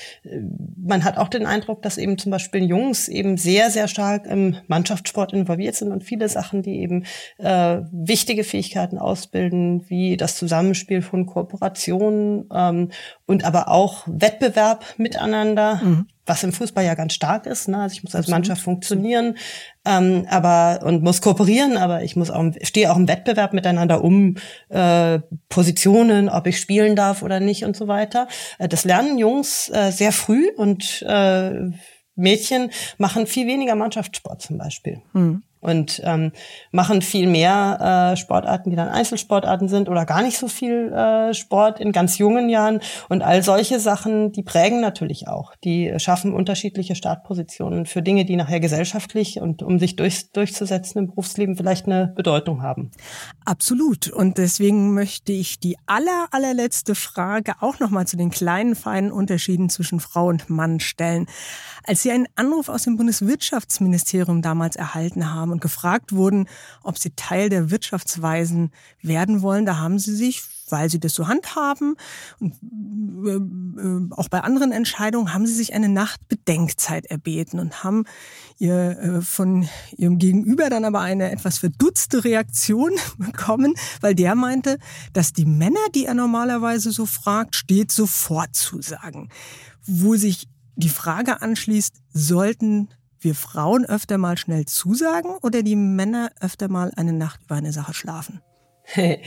man hat auch den Eindruck, dass eben zum Beispiel Jungs eben sehr, sehr stark im Mannschaftssport involviert sind und viele Sachen, die eben äh, wichtige Fähigkeiten ausbilden, wie das Zusammenspiel von Kooperationen ähm, und aber auch Wettbewerb miteinander. Mhm was im Fußball ja ganz stark ist. Ne? Also ich muss als. Mannschaft funktionieren, ähm, aber und muss kooperieren, aber ich muss auch stehe auch im Wettbewerb miteinander um äh, Positionen, ob ich spielen darf oder nicht und so weiter. Äh, das lernen Jungs äh, sehr früh und äh, Mädchen machen viel weniger Mannschaftssport zum Beispiel. Hm und ähm, machen viel mehr äh, Sportarten, die dann Einzelsportarten sind oder gar nicht so viel äh, Sport in ganz jungen Jahren. Und all solche Sachen, die prägen natürlich auch. Die schaffen unterschiedliche Startpositionen für Dinge, die nachher gesellschaftlich und um sich durch, durchzusetzen im Berufsleben vielleicht eine Bedeutung haben. Absolut. Und deswegen möchte ich die aller, allerletzte Frage auch nochmal zu den kleinen, feinen Unterschieden zwischen Frau und Mann stellen. Als Sie einen Anruf aus dem Bundeswirtschaftsministerium damals erhalten haben und gefragt wurden, ob Sie Teil der Wirtschaftsweisen werden wollen, da haben Sie sich, weil Sie das so handhaben und äh, äh, auch bei anderen Entscheidungen, haben Sie sich eine Nacht Bedenkzeit erbeten und haben ihr äh, von Ihrem Gegenüber dann aber eine etwas verdutzte Reaktion bekommen, weil der meinte, dass die Männer, die er normalerweise so fragt, steht sofort zusagen. Wo sich die Frage anschließt, sollten wir Frauen öfter mal schnell zusagen oder die Männer öfter mal eine Nacht über eine Sache schlafen?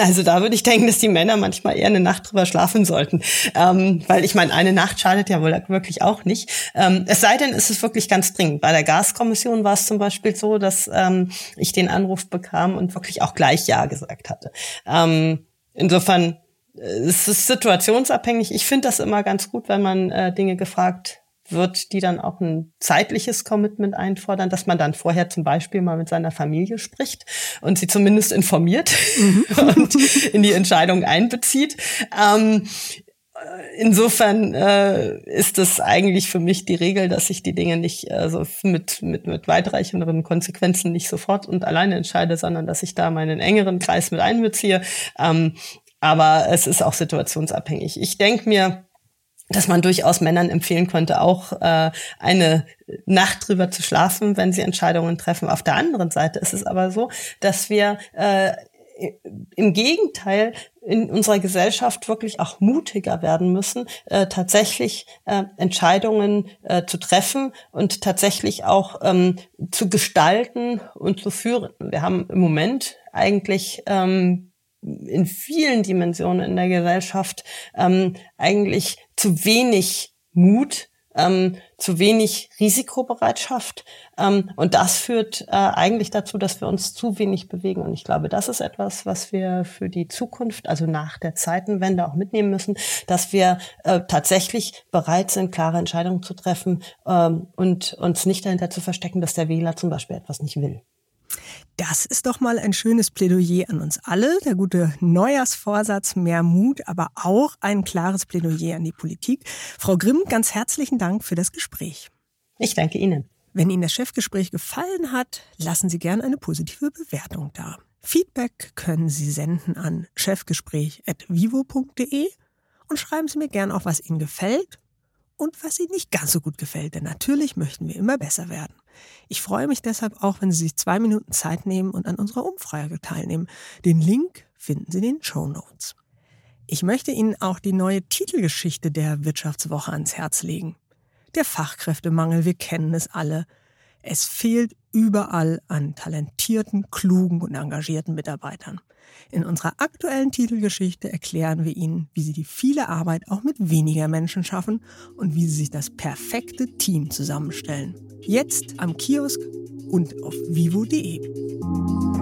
Also da würde ich denken, dass die Männer manchmal eher eine Nacht drüber schlafen sollten. Ähm, weil ich meine, eine Nacht schadet ja wohl wirklich auch nicht. Ähm, es sei denn, es ist wirklich ganz dringend. Bei der Gaskommission war es zum Beispiel so, dass ähm, ich den Anruf bekam und wirklich auch gleich Ja gesagt hatte. Ähm, insofern es ist situationsabhängig. Ich finde das immer ganz gut, wenn man äh, Dinge gefragt wird, die dann auch ein zeitliches Commitment einfordern, dass man dann vorher zum Beispiel mal mit seiner Familie spricht und sie zumindest informiert mhm. und in die Entscheidung einbezieht. Ähm, insofern äh, ist es eigentlich für mich die Regel, dass ich die Dinge nicht äh, so mit, mit, mit weitreichenderen Konsequenzen nicht sofort und alleine entscheide, sondern dass ich da meinen engeren Kreis mit einbeziehe. Ähm, aber es ist auch situationsabhängig. Ich denke mir, dass man durchaus Männern empfehlen könnte, auch äh, eine Nacht drüber zu schlafen, wenn sie Entscheidungen treffen. Auf der anderen Seite ist es aber so, dass wir äh, im Gegenteil in unserer Gesellschaft wirklich auch mutiger werden müssen, äh, tatsächlich äh, Entscheidungen äh, zu treffen und tatsächlich auch ähm, zu gestalten und zu führen. Wir haben im Moment eigentlich ähm, in vielen Dimensionen in der Gesellschaft ähm, eigentlich zu wenig Mut ähm, zu wenig Risikobereitschaft. Ähm, und das führt äh, eigentlich dazu, dass wir uns zu wenig bewegen. Und ich glaube, das ist etwas, was wir für die Zukunft, also nach der Zeitenwende auch mitnehmen müssen, dass wir äh, tatsächlich bereit sind, klare Entscheidungen zu treffen ähm, und uns nicht dahinter zu verstecken, dass der Wähler zum Beispiel etwas nicht will. Das ist doch mal ein schönes Plädoyer an uns alle. Der gute Neujahrsvorsatz, mehr Mut, aber auch ein klares Plädoyer an die Politik. Frau Grimm, ganz herzlichen Dank für das Gespräch. Ich danke Ihnen. Wenn Ihnen das Chefgespräch gefallen hat, lassen Sie gerne eine positive Bewertung da. Feedback können Sie senden an chefgespräch.vivo.de und schreiben Sie mir gerne auch, was Ihnen gefällt und was Ihnen nicht ganz so gut gefällt, denn natürlich möchten wir immer besser werden. Ich freue mich deshalb auch, wenn Sie sich zwei Minuten Zeit nehmen und an unserer Umfrage teilnehmen. Den Link finden Sie in den Show Notes. Ich möchte Ihnen auch die neue Titelgeschichte der Wirtschaftswoche ans Herz legen. Der Fachkräftemangel, wir kennen es alle. Es fehlt überall an talentierten, klugen und engagierten Mitarbeitern. In unserer aktuellen Titelgeschichte erklären wir Ihnen, wie Sie die viele Arbeit auch mit weniger Menschen schaffen und wie Sie sich das perfekte Team zusammenstellen. Jetzt am Kiosk und auf vivo.de. Musik